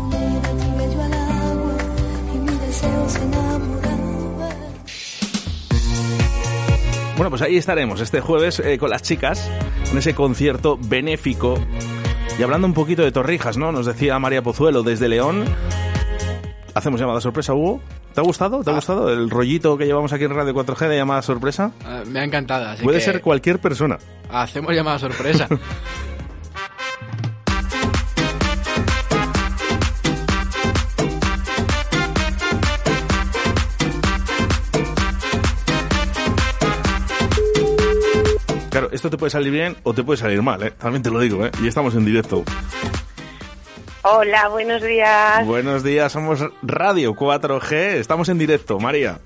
Bueno, pues ahí estaremos este jueves eh, con las chicas en ese concierto benéfico. Y hablando un poquito de Torrijas, ¿no? Nos decía María Pozuelo desde León. Hacemos llamada sorpresa, Hugo. ¿Te ha gustado? ¿Te ha gustado el rollito que llevamos aquí en Radio 4G de llamada sorpresa? Eh, me ha encantado. Así Puede que ser cualquier persona. Hacemos llamada sorpresa. esto te puede salir bien o te puede salir mal, ¿eh? También te lo digo, ¿eh? Y estamos en directo. Hola, buenos días. Buenos días, somos Radio 4G. Estamos en directo, María.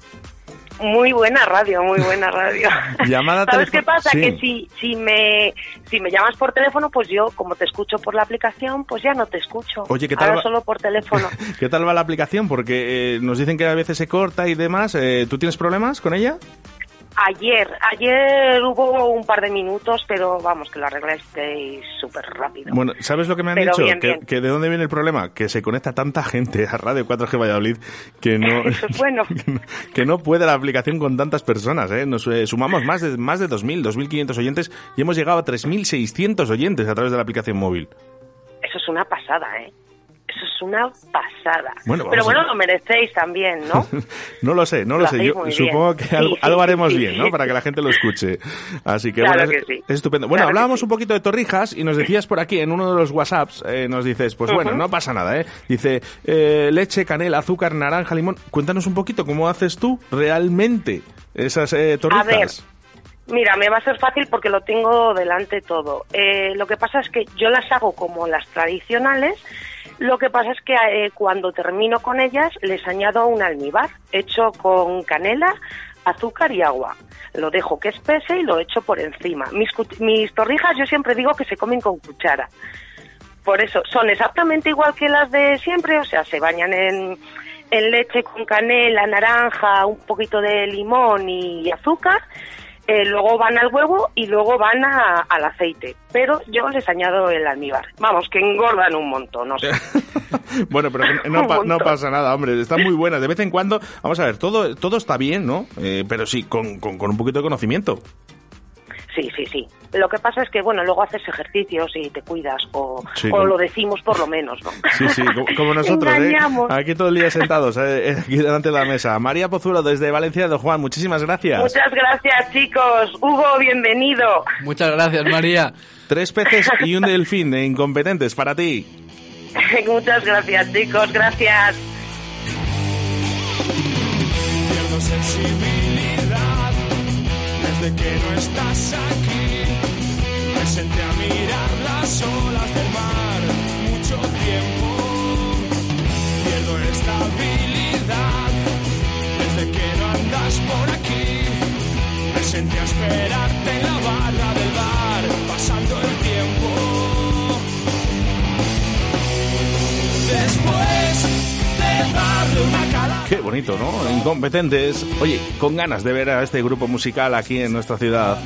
Muy buena radio, muy buena radio. Llamada ¿Sabes qué pasa? Sí. Que si, si, me, si me llamas por teléfono, pues yo, como te escucho por la aplicación, pues ya no te escucho. Oye, ¿qué tal Ahora va- solo por teléfono. ¿Qué tal va la aplicación? Porque eh, nos dicen que a veces se corta y demás. Eh, ¿Tú tienes problemas con ella? Ayer, ayer hubo un par de minutos, pero vamos, que lo arreglasteis súper rápido. Bueno, ¿sabes lo que me han Pero dicho? bien, que, bien. que de dónde viene el problema? Que se conecta tanta gente a Radio 4G Valladolid que no, Eso es bueno. que no puede la aplicación con tantas personas. ¿eh? Nos eh, sumamos más de, más de 2.000, 2.500 oyentes y hemos llegado a 3.600 oyentes a través de la aplicación móvil. Eso es una pasada, ¿eh? Eso es una pasada. Bueno, pero a bueno, ver. lo merecéis también, ¿no? No lo sé, no lo, Lo sé. Yo supongo bien. que algo, haremos bien, ¿no? Para que la gente lo escuche. Así que Claro bueno, es, que sí. es estupendo. Bueno, Claro hablábamos un poquito de Torrijas y nos decías por aquí en uno de los WhatsApps, eh, nos dices, pues bueno, no pasa nada, ¿eh? Dice, eh, leche, canela, azúcar, naranja, limón. Cuéntanos un poquito cómo haces tú realmente esas eh, torrijas. Mira, me va a ser fácil porque lo tengo delante todo. Eh, lo que pasa es que yo las hago como las tradicionales. Lo que pasa es que eh, cuando termino con ellas les añado un almíbar hecho con canela, azúcar y agua. Lo dejo que espese y lo echo por encima. Mis, mis torrijas yo siempre digo que se comen con cuchara. Por eso, son exactamente igual que las de siempre, o sea, se bañan en leche con canela, naranja, un poquito de limón y azúcar. Eh, luego van al huevo y luego van a- al aceite. Pero yo les añado el almíbar. Vamos, que engordan un montón, no sé. Bueno, pero no, pa- no pasa nada, hombre. Están muy buenas. De vez en cuando, vamos a ver, todo, todo está bien, ¿no? Eh, pero sí, con, con, con un poquito de conocimiento. Sí, sí, sí. Lo que pasa es que, bueno, luego haces ejercicios y te cuidas, o, Sí, o lo decimos por lo menos, ¿no? Sí, sí, como, como nosotros, ¿eh? Engañamos. Aquí todo el día sentados, eh, eh, aquí delante de la mesa. María Pozuelo, desde Valencia de Juan, muchísimas gracias. Muchas gracias, chicos. Hugo, bienvenido. Muchas gracias, María. Tres peces y un delfín de incompetentes para ti. Muchas gracias, chicos. Gracias. Pierdo sensibilidad desde que no estás aquí. Me senté a mirar las olas del mar mucho tiempo. Pierdo estabilidad desde que no andas por aquí. Me senté a esperarte en la barra del bar, pasando el tiempo. Después Qué bonito, ¿no? Incompetentes. Oye, con ganas de ver a este grupo musical aquí en nuestra ciudad.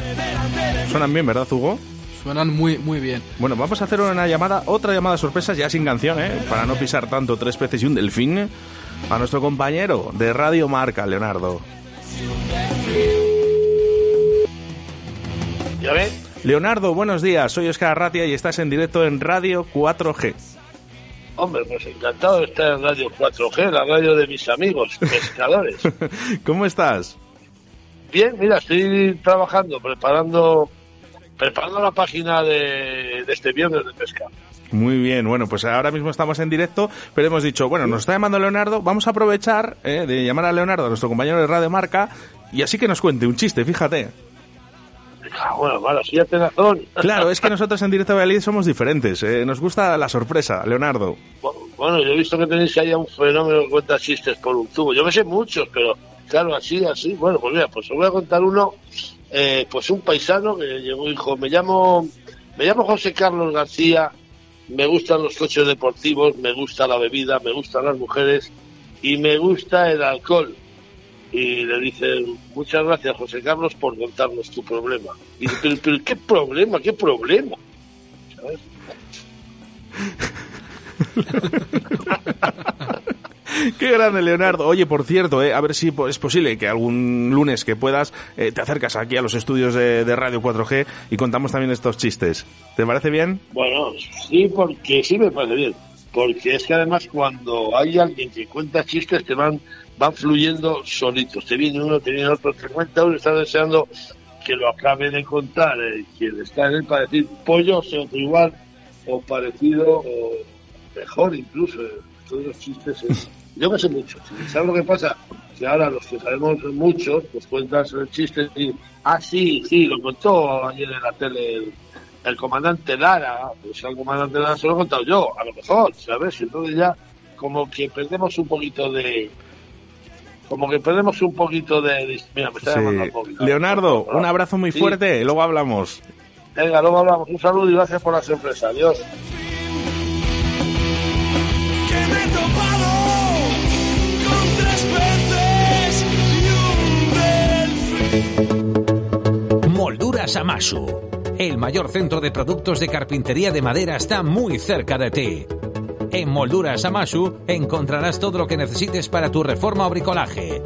Suenan bien, ¿verdad, Hugo? Suenan muy, muy bien. Bueno, vamos a hacer una llamada, otra llamada sorpresa, ya sin canción, ¿eh? Para no pisar tanto tres peces y un delfín. A nuestro compañero de Radio Marca, Leonardo. ¿Ya ves? Leonardo, buenos días. Soy Oscar Arratia y estás en directo en Radio 4G. Hombre, pues encantado de estar en Radio 4G, la radio de mis amigos pescadores. ¿Cómo estás? Bien, mira, estoy trabajando, preparando preparando la página de, de este viernes de pesca. Muy bien, bueno, pues ahora mismo estamos en directo, pero hemos dicho, bueno, nos está llamando Leonardo, vamos a aprovechar eh, de llamar a Leonardo, a nuestro compañero de Radio Marca, y así que nos cuente un chiste, fíjate. Ah, bueno, bueno, sí, ya razón. Claro, es que nosotros en Directo Valladolid somos diferentes, eh, nos gusta la sorpresa, Leonardo. Bueno, yo he visto que tenéis ahí un fenómeno que cuenta chistes por un tubo. Yo me sé muchos, pero claro, así, así. Bueno, pues mira, pues os voy a contar uno. Eh, pues un paisano que llegó y dijo, me llamo, me llamo José Carlos García, me gustan los coches deportivos, me gusta la bebida, me gustan las mujeres y me gusta el alcohol. Y le dicen, muchas gracias José Carlos por contarnos tu problema. Y dice, pero, pero ¿qué problema? ¿Qué problema? ¿Sabes? Qué grande, Leonardo. Oye, por cierto, eh, a ver si es posible que algún lunes que puedas eh, te acercas aquí a los estudios de, de Radio 4G y contamos también estos chistes. ¿Te parece bien? Bueno, sí, porque sí me parece bien. Porque es que además cuando hay alguien que cuenta chistes te van van fluyendo solitos. Te viene uno, te viene otro, te cuenta uno y estás deseando que lo acabe de contar eh, quien está en él para decir pollo, sea otro igual, o parecido, o mejor incluso. eh, Todos los chistes. eh. Yo me sé mucho. ¿Sabes lo que pasa? Que ahora los que sabemos muchos, pues cuentas el chiste y, ah, sí, sí, lo contó ayer en la tele el, el comandante Lara, pues al comandante Lara se lo he contado yo, a lo mejor, ¿sabes? Entonces ya como que perdemos un poquito de... Como que perdemos un poquito de... Mira, me está llamando al móvil. Leonardo, un abrazo muy Sí. fuerte, luego hablamos. Venga, luego hablamos. Un saludo y gracias por la sorpresa. Adiós. con tres peces y un delfín. Molduras Amasu. El mayor centro de productos de carpintería de madera está muy cerca de ti. En Molduras Amasu encontrarás todo lo que necesites para tu reforma o bricolaje.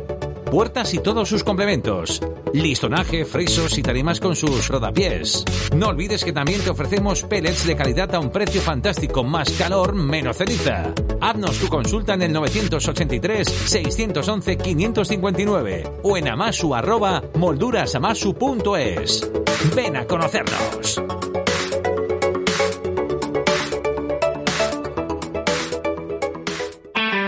Puertas y todos sus complementos. Listonaje, frisos y tarimas con sus rodapiés. No olvides que también te ofrecemos pellets de calidad a un precio fantástico, más calor, menos ceniza. Haznos tu consulta en el 983-611-559 o en amasu arroba moldurasamasu.es. Ven a conocernos.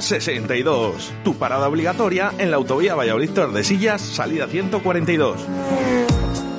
62, tu parada obligatoria en la autovía Valladolid Tordesillas, salida 142.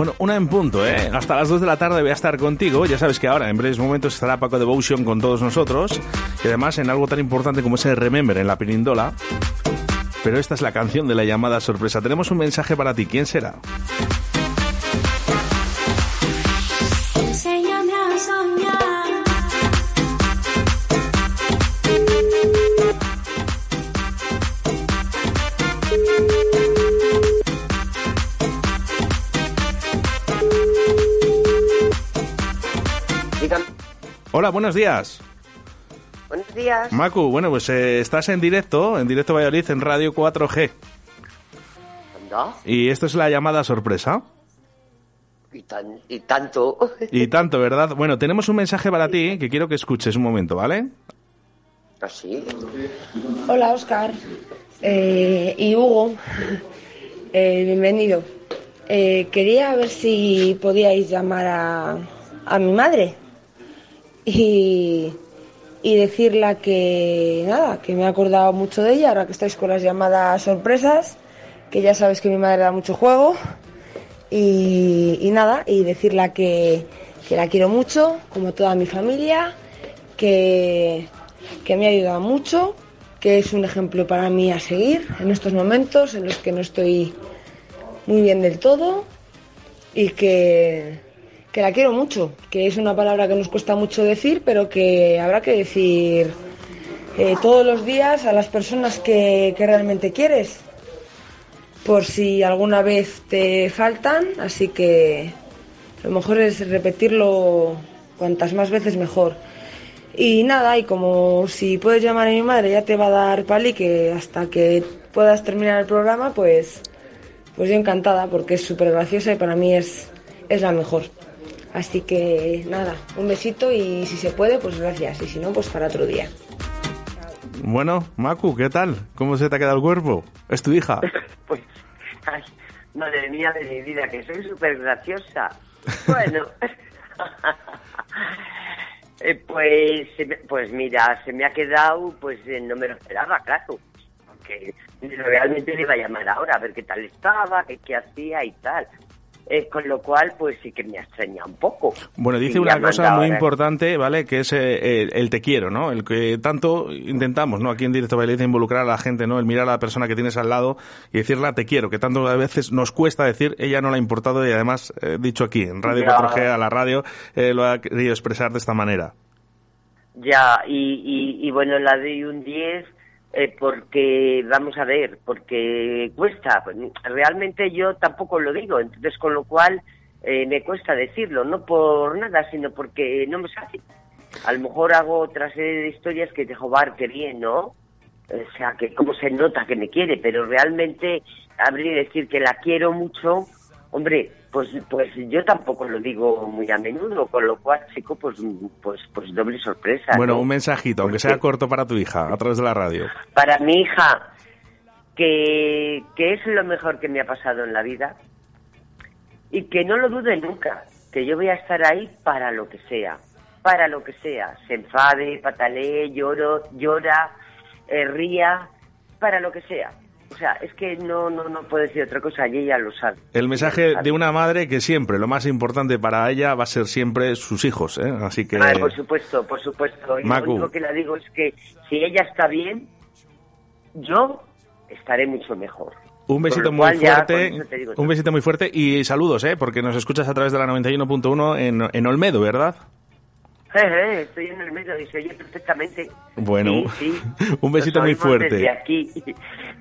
Bueno, una en punto, ¿eh? Hasta las 2 de la tarde voy a estar contigo. Ya sabes que ahora, en breves momentos, estará Paco Devotion con todos nosotros. Y además en algo tan importante como ese Remember en la Pirindola. Pero esta es la canción de la llamada sorpresa. Tenemos un mensaje para ti. ¿Quién será? Hola, buenos días. Buenos días. Macu, bueno, pues eh, estás en directo, en directo Valladolid, en Radio 4G. Anda, Y esto es la llamada sorpresa. y, tan, y tanto. Y tanto, ¿verdad? Bueno, tenemos un mensaje para ti que quiero que escuches un momento, ¿vale? ¿Así? Hola, Oscar. Eh, y Hugo. Eh, bienvenido. Eh, quería ver si podíais llamar a, a mi madre y, y decirle que nada, que me he acordado mucho de ella ahora que estáis con las llamadas sorpresas, que ya sabes que mi madre da mucho juego y, nada, y decirle que, que la quiero mucho, como toda mi familia, que, que me ha ayudado mucho, que es un ejemplo para mí a seguir en estos momentos en los que no estoy muy bien del todo y que, que la quiero mucho, que es una palabra que nos cuesta mucho decir, pero que habrá que decir eh, todos los días a las personas que, que realmente quieres, por si alguna vez te faltan, así que lo mejor es repetirlo cuantas más veces mejor. Y nada, y como si puedes llamar a mi madre ya te va a dar pali que hasta que puedas terminar el programa, pues, pues yo encantada porque es súper graciosa y para mí es, es la mejor. Así que nada, un besito y si se puede, pues gracias. Y si no, pues para otro día. Bueno, Macu, ¿qué tal? ¿Cómo se te ha quedado el cuerpo? ¿Es tu hija? Pues, ay, madre mía de mi vida, que soy súper graciosa. Bueno, eh, pues, se me- pues mira, se me ha quedado, pues eh, no me lo esperaba, claro. Porque realmente le iba a llamar ahora a ver qué tal estaba, qué, qué hacía y tal. Eh, con lo cual, pues sí que me ha extrañado un poco. Bueno, dice Sí, una cosa muy ahora. importante, ¿vale? Que es eh, el, el te quiero, ¿no? El que tanto intentamos, ¿no? Aquí en Directo Valladolid involucrar a la gente, ¿no? El mirar a la persona que tienes al lado y decirle te quiero, que tanto a veces nos cuesta decir, ella no le ha importado y además, eh, dicho aquí, en Radio Ya. 4G, a la radio, eh, lo ha querido expresar de esta manera. Ya, y, y, y bueno, la doy un 10 eh, porque, vamos a ver, porque cuesta. Realmente yo tampoco lo digo, entonces con lo cual eh, me cuesta decirlo, no por nada, sino porque no me sale. A lo mejor hago otra serie de historias que dejo bar que bien, ¿no? O sea, que cómo se nota que me quiere, pero realmente habría que decir que la quiero mucho, hombre, pues pues yo tampoco lo digo muy a menudo, con lo cual, chico, pues pues pues doble sorpresa. Bueno, ¿no? un mensajito, aunque sea corto para tu hija, a través de la radio. Para mi hija, que, que es lo mejor que me ha pasado en la vida y que no lo dude nunca, que yo voy a estar ahí para lo que sea, para lo que sea, se enfade, patalee, lloro, llora, eh, ría, para lo que sea. O sea, es que no, no, no puedo decir otra cosa y ella lo sabe. El mensaje de una madre que siempre, lo más importante para ella va a ser siempre sus hijos, ¿eh? Así que... Ah, por supuesto, por supuesto. Y Macu. lo único que le digo es que si ella está bien, yo estaré mucho mejor. Un besito muy ya, fuerte, un besito muy fuerte y saludos, ¿eh? Porque nos escuchas a través de la 91.1 en, en Olmedo, ¿verdad? Eh, eh, estoy en el medio y se oye perfectamente. Bueno, Sí, sí. un besito muy fuerte. Desde aquí.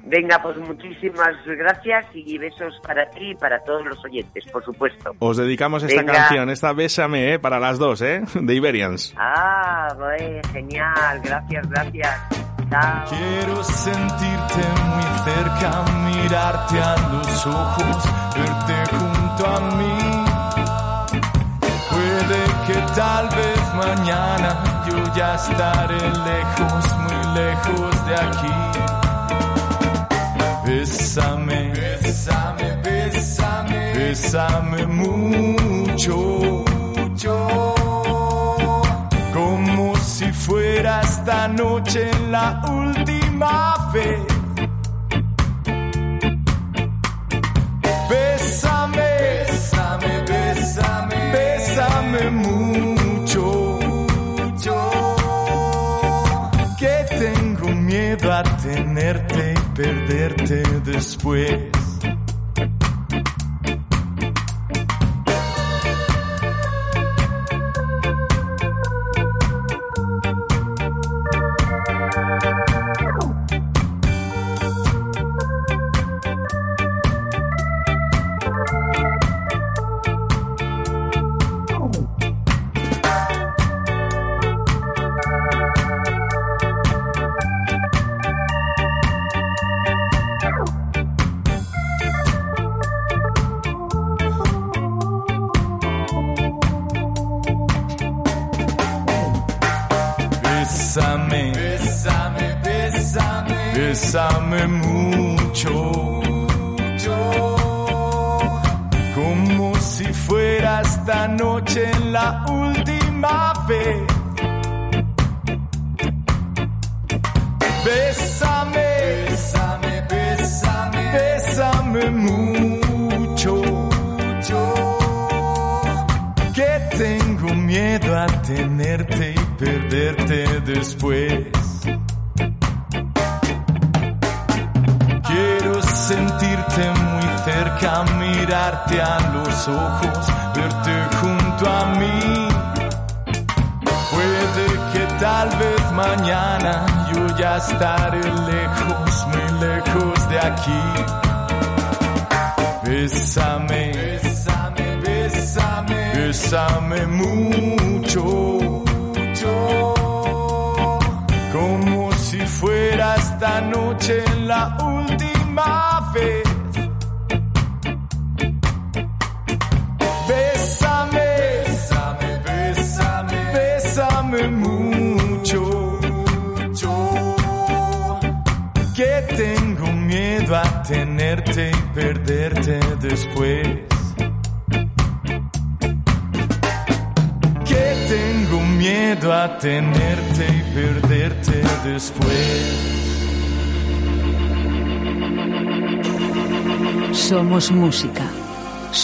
Venga, pues muchísimas gracias y besos para ti y para todos los oyentes, por supuesto. Os dedicamos esta Venga. canción, esta Bésame, ¿eh? Para las dos, ¿eh? De Iberians. Ah, güey, genial, gracias, gracias. Chao. Quiero sentirte muy cerca, mirarte a los ojos, verte junto a mí. Puede que tal vez mañana yo ya estaré lejos, muy lejos de aquí. Bésame, bésame, bésame, bésame mucho, mucho. Como si fuera esta noche la última vez. Tenerte y perderte después.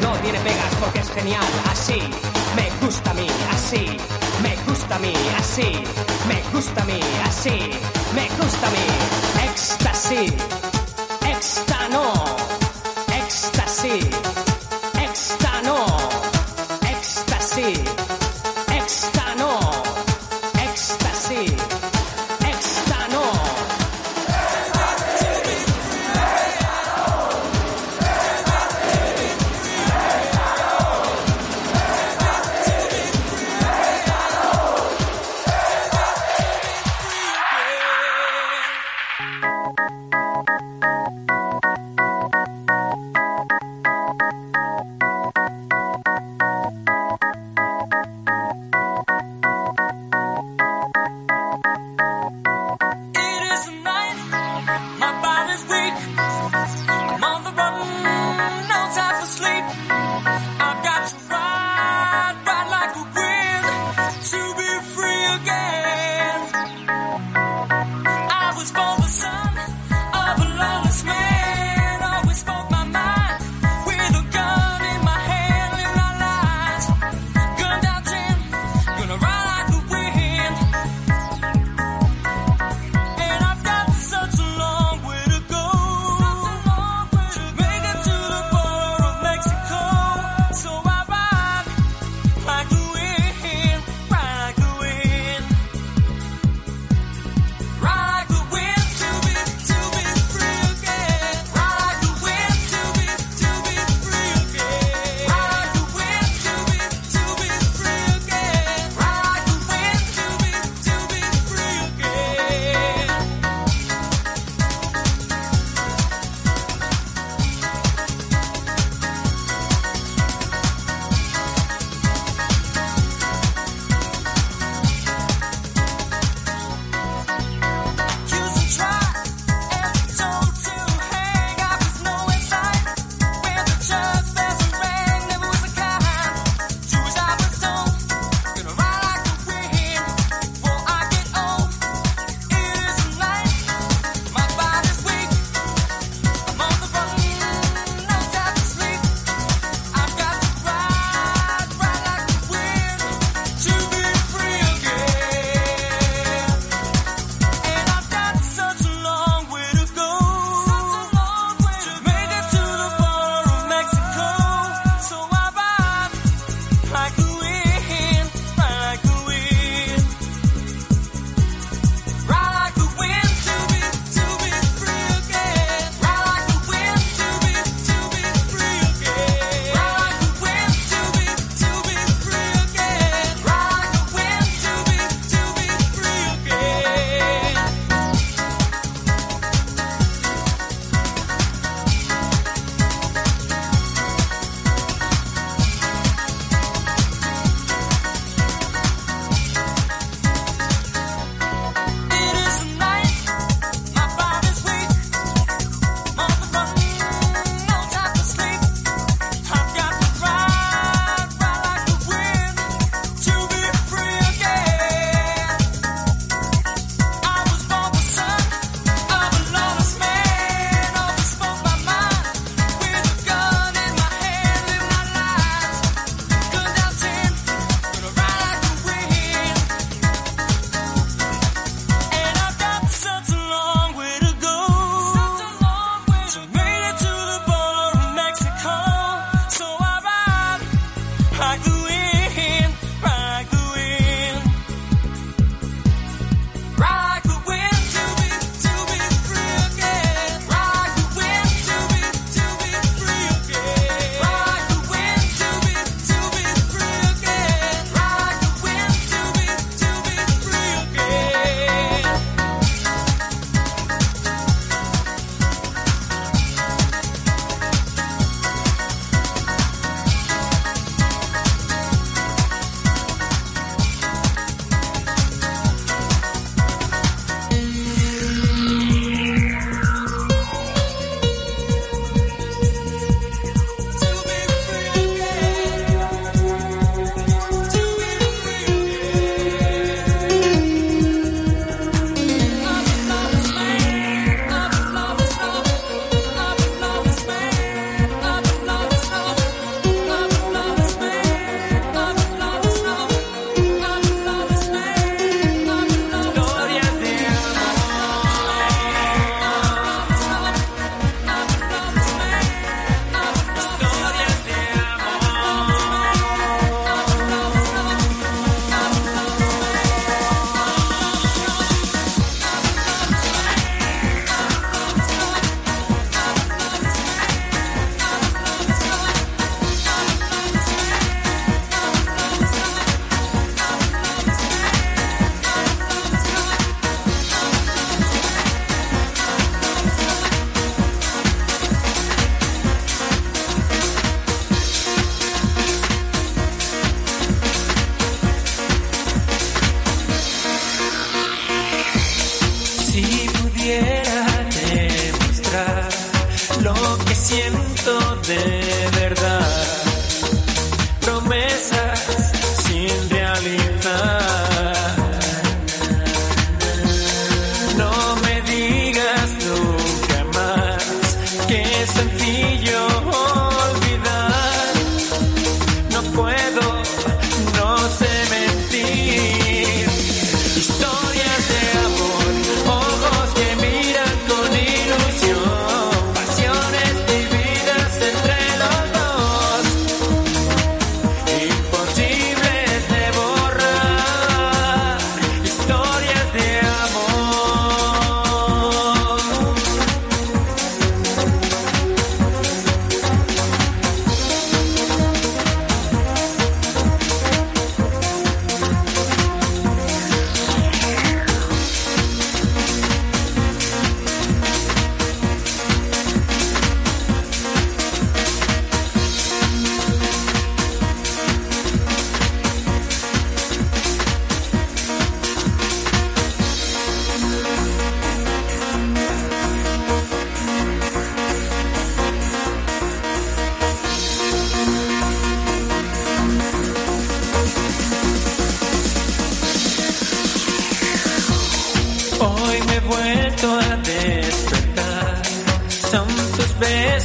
No tiene pegas porque es genial. Así me gusta a mí, así me gusta a mí, así me gusta a mí, así me gusta a mí. Éxtasis.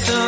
Tus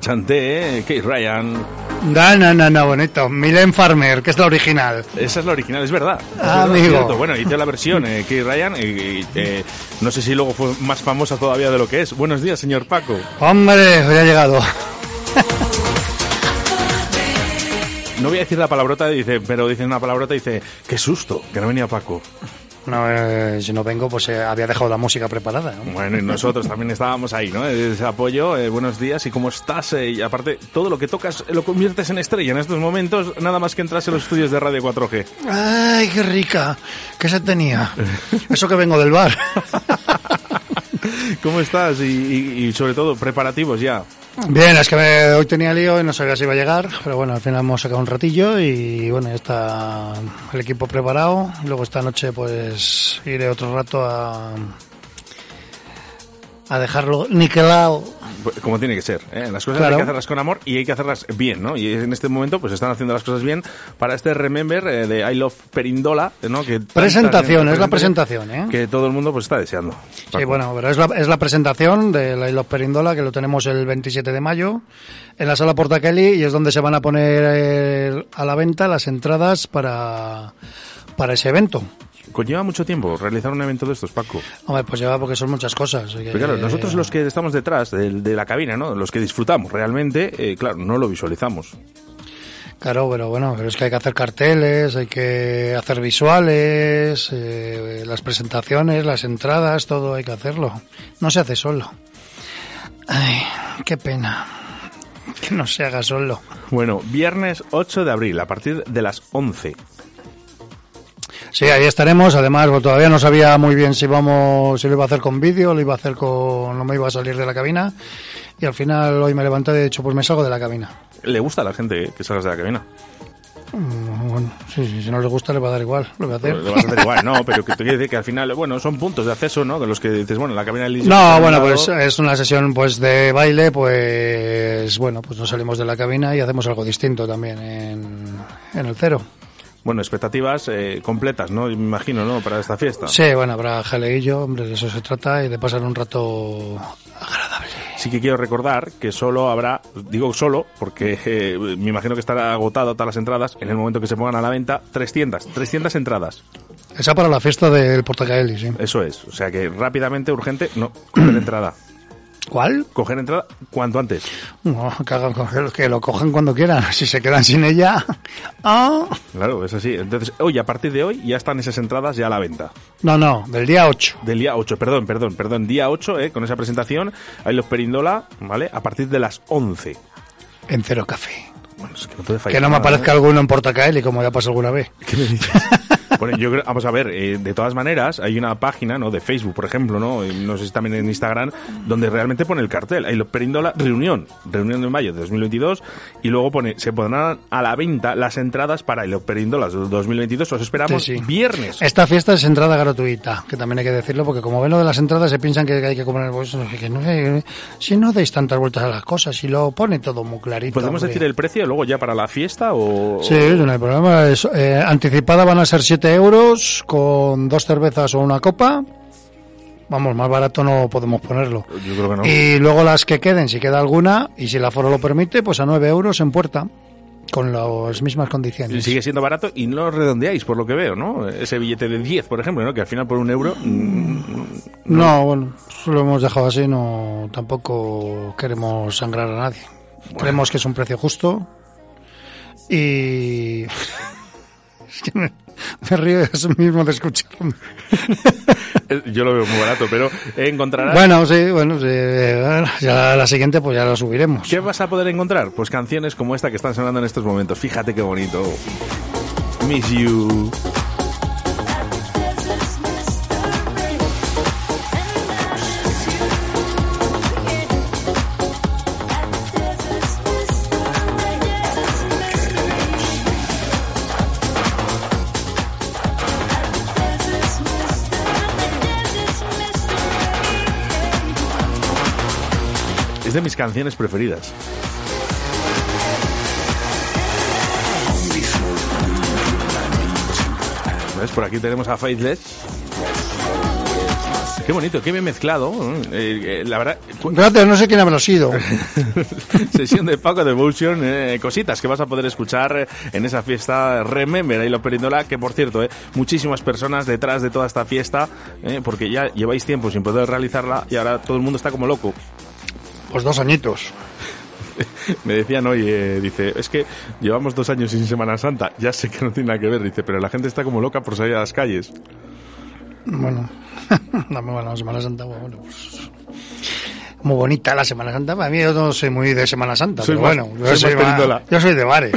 Desachanté, Kate Ryan. No, no, no, no, bonito. Milen Farmer, que es la original. Esa es la original, es verdad. Es Ah, verdad, amigo. cierto. Bueno, hice la versión, eh, Kate Ryan, y, y, eh, no sé si luego fue más famosa todavía de lo que es. Buenos días, señor Paco. Hombre, hoy ha llegado. No voy a decir la palabrota, dice, pero dice una palabrota, dice, qué susto, que no venía Paco. No, eh, si no vengo, pues eh, había dejado la música preparada. ¿no? Bueno, y nosotros también estábamos ahí, ¿no? Ese apoyo, eh, buenos días, ¿y cómo estás? Eh, y aparte, todo lo que tocas lo conviertes en estrella en estos momentos, nada más que entras en los estudios de Radio 4G. Ay, qué rica. ¿Qué se tenía? Eso que vengo del bar. ¿Cómo estás? Y, y- y sobre todo, preparativos ya. Bien, es que me- hoy tenía lío y no sabía si iba a llegar, pero bueno, al final hemos sacado un ratillo y bueno, ya está el equipo preparado. Luego esta noche pues iré otro rato a, a dejarlo niquelado. Pues, Como tiene que ser. ¿eh? Las cosas Claro. hay que hacerlas con amor y hay que hacerlas bien, ¿no? Y en este momento pues están haciendo las cosas bien para este Remember eh, de I Love Perindola, ¿no? Que Presentación, es la presentación, ¿eh? Que todo el mundo pues está deseando. Sí, bueno, pero es la, es la presentación de la Isla Perindola, que lo tenemos el 27 de mayo, en la sala Porta Kelly, y es donde se van a poner eh, a la venta las entradas para, para ese evento. Conlleva mucho tiempo realizar un evento de estos, Paco. Hombre, pues lleva porque son muchas cosas. Pero claro, nosotros los que estamos detrás de, de la cabina, ¿no? Los que disfrutamos realmente, eh, claro, no lo visualizamos. Claro, pero bueno, pero es que hay que hacer carteles, hay que hacer visuales, eh, las presentaciones, las entradas, todo hay que hacerlo. No se hace solo. Ay, qué pena. Que no se haga solo. Bueno, viernes 8 de abril, a partir de las 11. Sí, ahí estaremos. Además, bueno, todavía no sabía muy bien si vamos, si lo iba a hacer con vídeo, lo iba a hacer con, no me iba a salir de la cabina. Y al final hoy me levanté y he dicho, pues me salgo de la cabina. Le gusta a la gente eh, que salgas de la cabina. Mm, Bueno, sí, sí, si no les gusta le va a dar igual, lo voy a hacer. Le vas a hacer igual, no, pero que te quiere decir que al final, bueno, son puntos de acceso, ¿no? De los que dices, bueno, la cabina del DJ No, en bueno, pues es una sesión pues de baile, pues bueno, pues nos salimos de la cabina y hacemos algo distinto también en, en el cero. Bueno, expectativas eh, completas, ¿no? Me imagino, ¿no? Para esta fiesta. Sí, bueno, habrá jaleillo, hombre, de eso se trata y de pasar un rato Sí que quiero recordar que solo habrá, digo solo, porque eh, me imagino que estará agotado todas las entradas en el momento que se pongan a la venta, 300, 300 entradas. Esa para la fiesta del Portacaeli, sí. Eso es, o sea que rápidamente, urgente, no, coger entrada. ¿Cuál? Coger entrada cuanto antes. No, que, hagan, que- que lo cojan cuando quieran. Si se quedan sin ella. ah. Claro, es así. Entonces, hoy, a partir de hoy, ya están esas entradas ya a la venta. No, no, del día 8. Del día 8, perdón, perdón, perdón. Día 8, eh, con esa presentación. Ahí los Perindola, ¿vale? A partir de las 11. En Cero Café. Bueno, es que no puede fallar. Que no me nada, aparezca ¿eh? alguno en Portacaeli, como ya pasó alguna vez. ¿Qué me dices? Bueno, yo creo, vamos a ver, eh, de todas maneras, hay una página, ¿no? De Facebook, por ejemplo, ¿no? No sé si también en Instagram, donde realmente pone el cartel. Ahí los Perindola, reunión, reunión de mayo de 2022, y luego pone, se pondrán a la venta las entradas para los Perindolas de 2022. Os esperamos Sí, sí. viernes. Esta fiesta es entrada gratuita, que también hay que decirlo, porque como ven lo de las entradas se piensan que hay que comer pues, que no sé, si no deis tantas vueltas a las cosas, si lo pone todo muy clarito. ¿Podemos hombre. decir el precio luego ya para la fiesta o...? Sí, no hay problema. Es, eh, anticipada van a ser 7 euros con dos cervezas o una copa. Vamos, más barato no podemos ponerlo. Yo creo que no. Y luego las que queden, si queda alguna, y si el aforo lo permite, pues a 9 euros en puerta, con las mismas condiciones. Sigue siendo barato y no lo redondeáis, por lo que veo, ¿no? Ese billete de 10, por ejemplo, ¿no? Que al final por un euro... mm, No, bueno, lo hemos dejado así, no tampoco queremos sangrar a nadie. Creemos que es un precio justo y es que me, me río eso mismo de escucharme. eh, Yo lo veo muy barato, pero encontrarás... Bueno, sí, bueno, sí, eh, ya la siguiente pues ya la subiremos. ¿Qué vas a poder encontrar? Pues canciones como esta que están sonando en estos momentos. Fíjate qué bonito. Miss You. Es de mis canciones preferidas. ¿Ves? Por aquí tenemos a Faithless. Qué bonito, qué bien mezclado. eh, eh, la verdad, cu- Gracias, no sé quién habrá sido. sesión de Paco Devotion, eh, cositas que vas a poder escuchar en esa fiesta Remember ahí lo Perindola, que por cierto, eh, muchísimas personas detrás de toda esta fiesta, porque ya lleváis tiempo sin poder realizarla y ahora todo el mundo está como loco. Pues dos añitos. Me decían hoy, eh, dice, es que llevamos dos años sin Semana Santa, ya sé que no tiene nada que ver, dice, pero la gente está como loca por salir a las calles. Bueno, no me la Semana Santa, bueno, pues... Muy bonita la Semana Santa. A mí yo no soy muy de Semana Santa, Soy pero más- bueno, yo soy ma- yo de bares.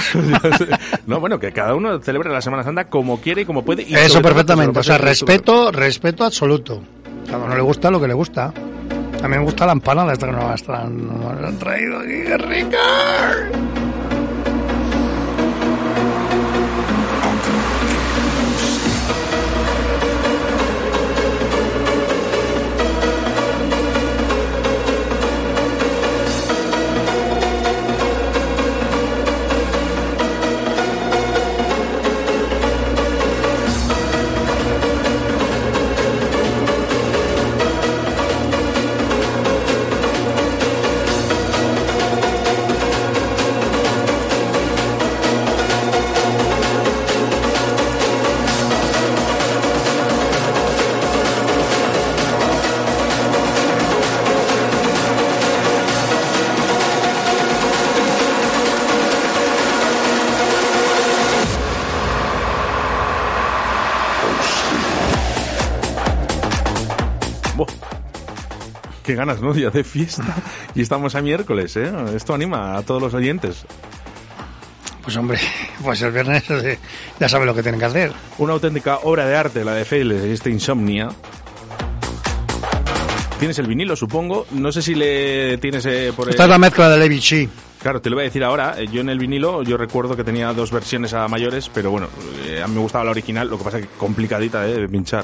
no, bueno, que cada uno celebre la Semana Santa como quiere y como puede. Y Eso perfectamente. O sea, respeto, respeto absoluto. Cada uno le gusta lo que le gusta. Mí me gusta la empanada esta que nos han traído aquí. ¡Qué rica! Qué ganas, ¿no? Ya de fiesta. Y estamos a miércoles, ¿eh? Esto anima a todos los oyentes. Pues hombre, pues el viernes eh, ya sabe lo que tienen que hacer. Una auténtica obra de arte, la de Failes, este Insomnia. Tienes el vinilo, supongo. No sé si le tienes eh, por Esta es la mezcla de Levi Chi. Claro, te lo voy a decir ahora. Eh, Yo en el vinilo, yo recuerdo que tenía dos versiones a mayores, pero bueno, eh, a mí me gustaba la original, lo que pasa es que complicadita eh, de pinchar.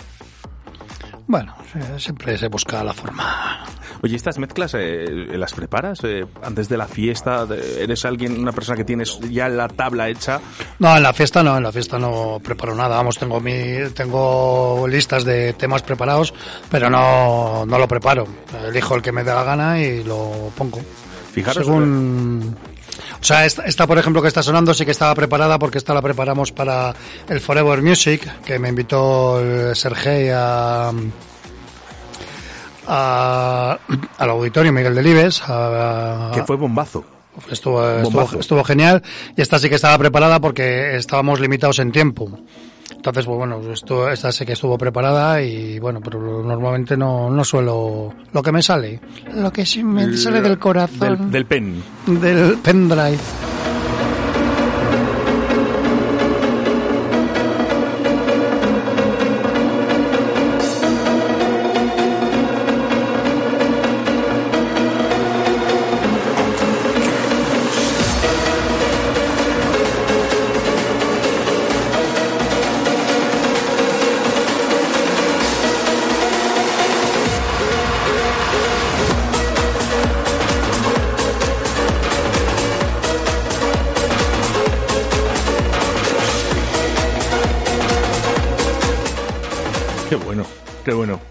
Bueno, siempre se busca la forma. Oye, ¿estas mezclas eh, las preparas eh, antes de la fiesta? ¿Eres alguien, una persona que tienes ya la tabla hecha? No, en la fiesta no, en la fiesta no preparo nada. Vamos, tengo mi, tengo listas de temas preparados, pero no, no lo preparo. Elijo el que me dé la gana y lo pongo. Fijaros, Según... O sea, esta, esta, por ejemplo, que está sonando, sí que estaba preparada porque esta la preparamos para el Forever Music, que me invitó el Sergei a, a- al auditorio Miguel Delibes. A, Que fue bombazo. Estuvo, estuvo, estuvo genial y esta sí que estaba preparada porque estábamos limitados en tiempo. Entonces, pues bueno, esto, esta sí que estuvo preparada y bueno, pero normalmente no, no suelo lo que me sale. Lo que sí me sale del corazón. Del, del pen. del pendrive.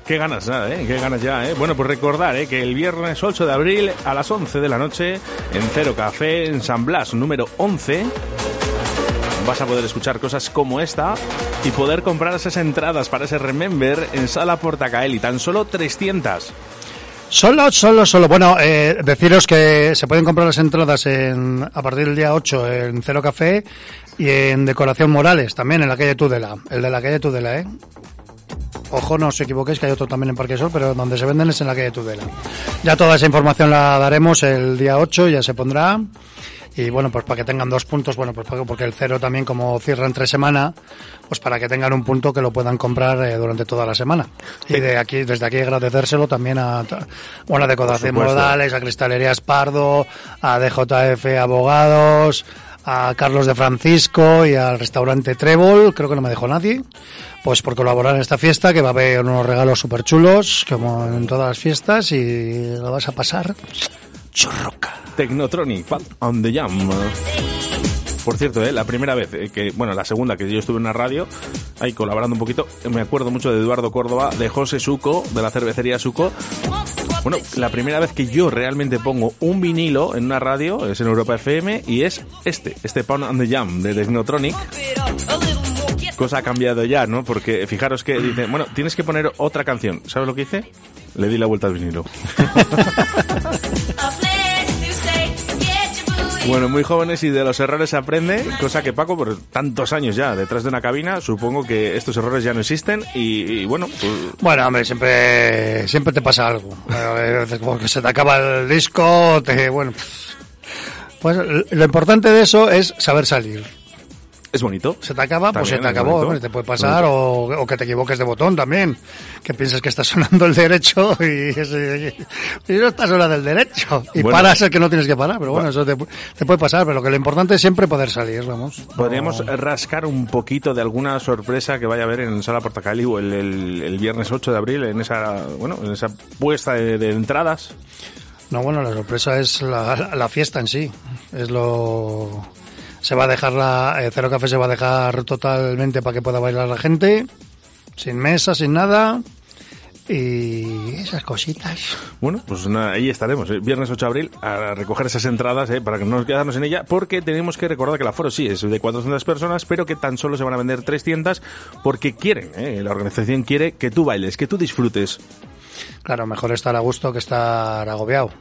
Qué ganas, nada, ¿eh? Qué ganas ya, ¿eh? Bueno, pues recordar, ¿eh? Que el viernes 8 de abril a las 11 de la noche en Cero Café, en San Blas, número 11, vas a poder escuchar cosas como esta y poder comprar esas entradas para ese Remember en Sala Portacaeli. Tan solo 300. Solo, solo, solo. Bueno, eh, deciros que se pueden comprar las entradas en, a partir del día 8 en Cero Café y en Decoración Morales, también en la calle Tudela. El de la calle Tudela, ¿eh? Ojo, no os equivoquéis que hay otro también en Parque Sol, pero donde se venden es en la calle Tudela. Ya toda esa información la daremos el día 8, ya se pondrá. Y bueno, pues para que tengan dos puntos, bueno, pues porque el cero también como cierra entre semana, pues para que tengan un punto que lo puedan comprar eh, durante toda la semana. Y de aquí, desde aquí agradecérselo también a, bueno, a Decoración. Modales, a Cristalería Espardo, a DJF Abogados, a Carlos de Francisco y al restaurante Trébol, creo que no me dejó nadie, pues por colaborar en esta fiesta, que va a haber unos regalos súper chulos, como en todas las fiestas, y lo vas a pasar chorroca. Technotronic, on the Jam. Por cierto, ¿eh? la primera vez eh, que, bueno, la segunda que yo estuve en una radio, ahí colaborando un poquito, me acuerdo mucho de Eduardo Córdoba, de José Suco, de la cervecería Suco. Bueno, la primera vez que yo realmente pongo un vinilo en una radio es en Europa FM y es este, este Pound and the Jam de Technotronic. Cosa ha cambiado ya, ¿no? Porque fijaros que dice, bueno, tienes que poner otra canción. ¿Sabes lo que hice? Le di la vuelta al vinilo. Bueno, muy jóvenes y de los errores se aprende, cosa que Paco, por tantos años ya detrás de una cabina, supongo que estos errores ya no existen y, y bueno, pues, Bueno, hombre, siempre, siempre te pasa algo. Porque se te acaba el disco, te, bueno. Pues lo importante de eso es saber salir. Es bonito. Se te acaba, pues se te acabó. bonito. Te puede pasar o, o que te equivoques de botón también. Que pienses que está sonando el derecho y, ese- y no está sonando el derecho. Y Bueno. paras el que no tienes que parar. Pero bueno, eso te, te puede pasar. Pero que lo importante es siempre poder salir, vamos. Podríamos rascar un poquito de alguna sorpresa que vaya a haber en Sala Portacali o el, el- el viernes 8 de abril en esa, bueno, en esa puesta de, de entradas. No, bueno, la sorpresa es la, la fiesta en sí. Es lo. Se va a dejar la. eh, Cero Café se va a dejar totalmente para que pueda bailar la gente. Sin mesa, sin nada. Y esas cositas. Bueno, pues nada, ahí estaremos, ¿eh? viernes 8 de abril, a recoger esas entradas ¿eh? para que no nos quedarnos en ella, porque tenemos que recordar que el aforo sí es de 400 personas, pero que tan solo se van a vender 300 porque quieren, ¿eh? la organización quiere que tú bailes, que tú disfrutes. Claro, mejor estar a gusto que estar agobiado.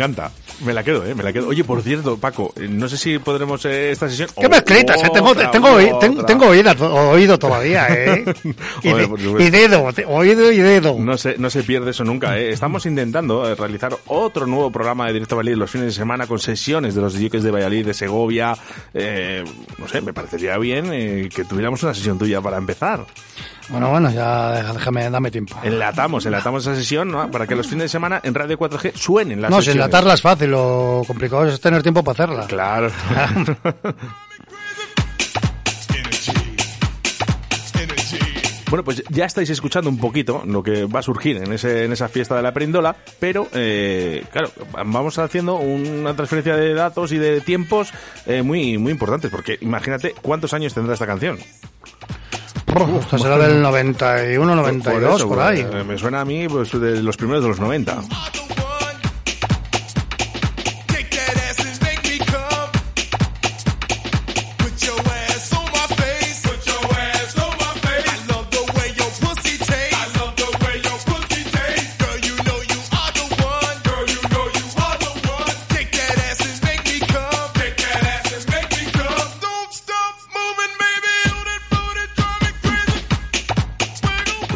Encanta. Me la quedo, ¿eh? Me la quedo. Oye, por cierto, Paco, eh, no sé si podremos eh, esta sesión... ¿Qué mezclitas? eh? Tengo, tengo, tengo, to- oído todavía, ¿eh? y, Joder, de- por supuesto. y dedo, oído y dedo. No se, no se pierde eso nunca. ¿eh? Estamos intentando eh, realizar otro nuevo programa de Directo Valladolid los fines de semana con sesiones de los DJs de Valladolid, de Segovia. Eh, no sé, me parecería bien eh, que tuviéramos una sesión tuya para empezar. Bueno, bueno, ya déjame, dame tiempo. Enlatamos, enlatamos esa sesión ¿no? para que los fines de semana en Radio 4G suenen las no, si sesiones. enlatarla es fácil, lo complicado es tener tiempo para hacerla. Claro. Bueno, pues ya estáis escuchando un poquito lo que va a surgir en, ese, en esa fiesta de la perindola, pero eh, claro, vamos haciendo una transferencia de datos y de tiempos eh, muy, muy importantes, porque imagínate cuántos años tendrá esta canción. Esto será del 91, 92, eso, por ahí. eh, Me suena a mí pues, de los primeros de los 90.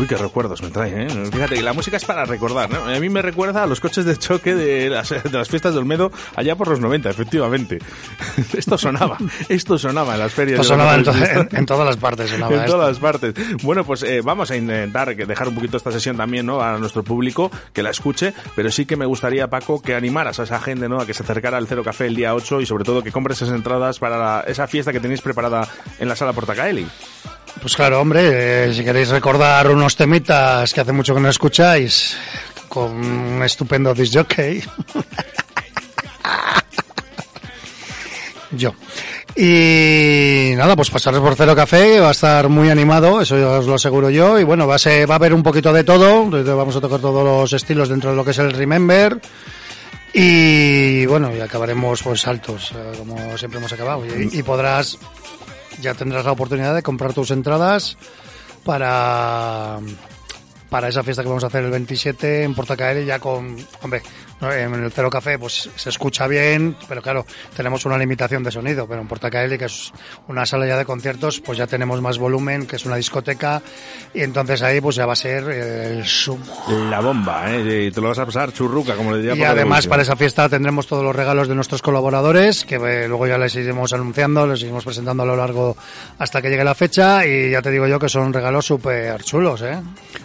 Uy, qué recuerdos me trae, ¿eh? Fíjate que la música es para recordar, ¿no? A mí me recuerda a los coches de choque de las, de las fiestas de Olmedo allá por los 90, efectivamente. Esto sonaba, esto sonaba en las ferias. Esto sonaba en, to- en- en todas las partes. Sonaba en esto. todas partes. Bueno, pues eh, vamos a intentar dejar un poquito esta sesión también, ¿no? A nuestro público que la escuche, pero sí que me gustaría, Paco, que animaras a esa gente, ¿no? A que se acercara al Cero Café el día 8 y sobre todo que compres esas entradas para la- esa fiesta que tenéis preparada en la sala Portacaeli. Pues claro, hombre, eh, si queréis recordar unos temitas que hace mucho que no escucháis, con un estupendo disc jockey. Yo. Y nada, pues pasaros por Cero Café, va a estar muy animado, eso ya os lo aseguro yo. Y bueno, va a, ser, va a haber un poquito de todo, vamos a tocar todos los estilos dentro de lo que es el Remember. Y bueno, y acabaremos pues altos, eh, como siempre hemos acabado. Y podrás, ya tendrás la oportunidad de comprar tus entradas para para esa fiesta que vamos a hacer el 27 en Portacaeli ya con, hombre, no, en el Cero Café pues se escucha bien, pero claro, tenemos una limitación de sonido, pero en Portacaeli que es una sala ya de conciertos, pues ya tenemos más volumen, que es una discoteca y entonces ahí pues ya va a ser el sumo. La bomba, ¿eh? Te lo vas a pasar churruca, como le diría Y además para esa fiesta tendremos todos los regalos de nuestros colaboradores, que eh, luego ya les iremos anunciando, les iremos presentando a lo largo hasta que llegue la fecha y ya te digo yo que son regalos súper chulos, ¿eh?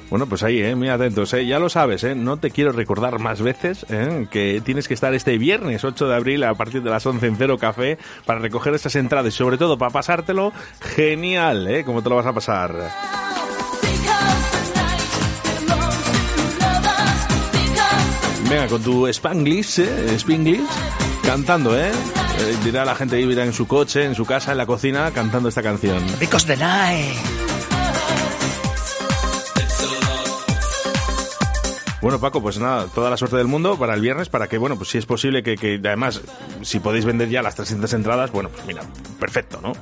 Bueno, pues ahí, ¿eh? muy atentos. ¿eh? Ya lo sabes, ¿eh? no te quiero recordar más veces ¿eh? Que tienes que estar este viernes 8 de abril a partir de las 11 en Cero Café para recoger esas entradas y sobre todo para pasártelo genial, ¿eh? como te lo vas a pasar. Venga, con tu Spanglish, ¿eh? Spanglish, cantando, ¿eh? Eh, Dirá la gente ahí, en su coche, en su casa, en la cocina, cantando esta canción. Because the night. Bueno, Paco, pues nada, toda la suerte del mundo para el viernes, para que, bueno, pues si es posible que, que además, si podéis vender ya las 300 entradas, bueno, pues mira, perfecto, ¿no?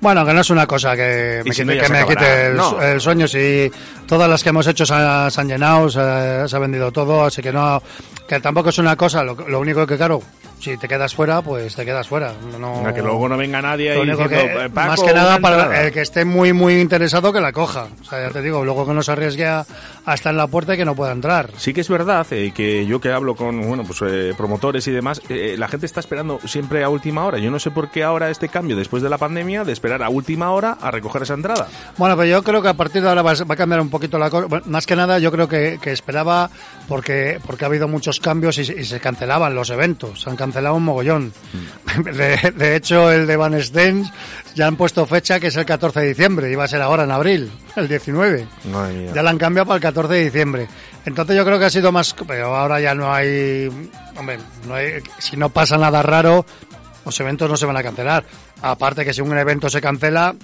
Bueno, que no es una cosa que me, si quite, que me el, No. el sueño. Si todas las que hemos hecho se, ha- se han llenado, se, se ha vendido todo, así que no, que tampoco es una cosa. Lo, lo único que, claro, si te quedas fuera, pues te quedas fuera. No, que luego no venga nadie ahí diciendo, que, "Eh, Paco, más que nada para entrada". el que esté muy muy interesado que la coja. O sea, ya te digo, luego que no se arriesgue a, a estar en la puerta y que no pueda entrar. Sí que es verdad eh, que yo que hablo con bueno pues eh, promotores y demás, eh, la gente está esperando siempre a última hora. Yo no sé por qué ahora este cambio después de la pandemia de esperar a última hora a recoger esa entrada. Bueno, pues yo creo que a partir de ahora va, a- cambiar un poquito la cosa. Bueno, más que nada, yo creo que, que esperaba porque porque ha habido muchos cambios y, se- y se cancelaban los eventos. Se han cancelado un mogollón. De, de hecho, el de Van Stens ya han puesto fecha que es el 14 de diciembre. Iba a ser ahora en abril, el 19. Madre mía. Ya la han cambiado para el 14 de diciembre. Entonces yo creo que ha sido más... Pero ahora ya no hay... Hombre, no hay- si no pasa nada raro, los eventos no se van a cancelar. Aparte que si un evento se cancela,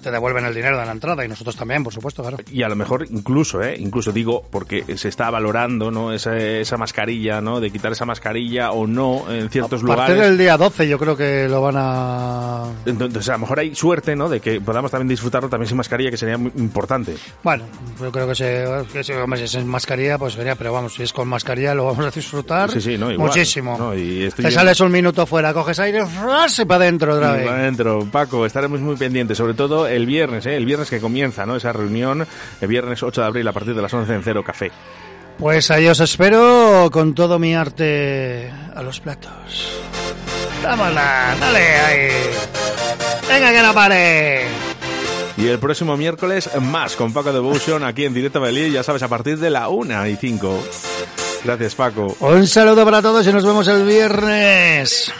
te devuelven el dinero de la entrada y nosotros también, por supuesto, claro. Y a lo mejor incluso, ¿eh? incluso digo, porque se está valorando ¿no? esa, esa mascarilla, ¿no? de quitar esa mascarilla o no en ciertos A partir lugares. del día 12 yo creo que lo van a... Entonces, a lo mejor hay suerte, ¿no? De que podamos también disfrutarlo también sin mascarilla, que sería muy importante. Bueno, yo creo que, se, que se- hombre, si es en mascarilla, pues sería, pero vamos, si es con mascarilla lo vamos a disfrutar Sí, sí, no, igual. muchísimo. No, y estoy Te sales un minuto fuera, coges aire, y para adentro otra vez. para adentro, Paco, estaremos muy pendientes, sobre todo el viernes, ¿eh? el viernes que comienza, ¿no? Esa reunión, el viernes 8 de abril a partir de las 11 en Cero Café. Pues ahí os espero con todo mi arte a los platos. ¡Vámonos! ¡Dale ahí! ¡Venga que no pare! Y el próximo miércoles, más con Paco Devotion aquí en Directo Belí, ya sabes, a partir de la 1 y 5. Gracias, Paco. Un saludo para todos y nos vemos el viernes.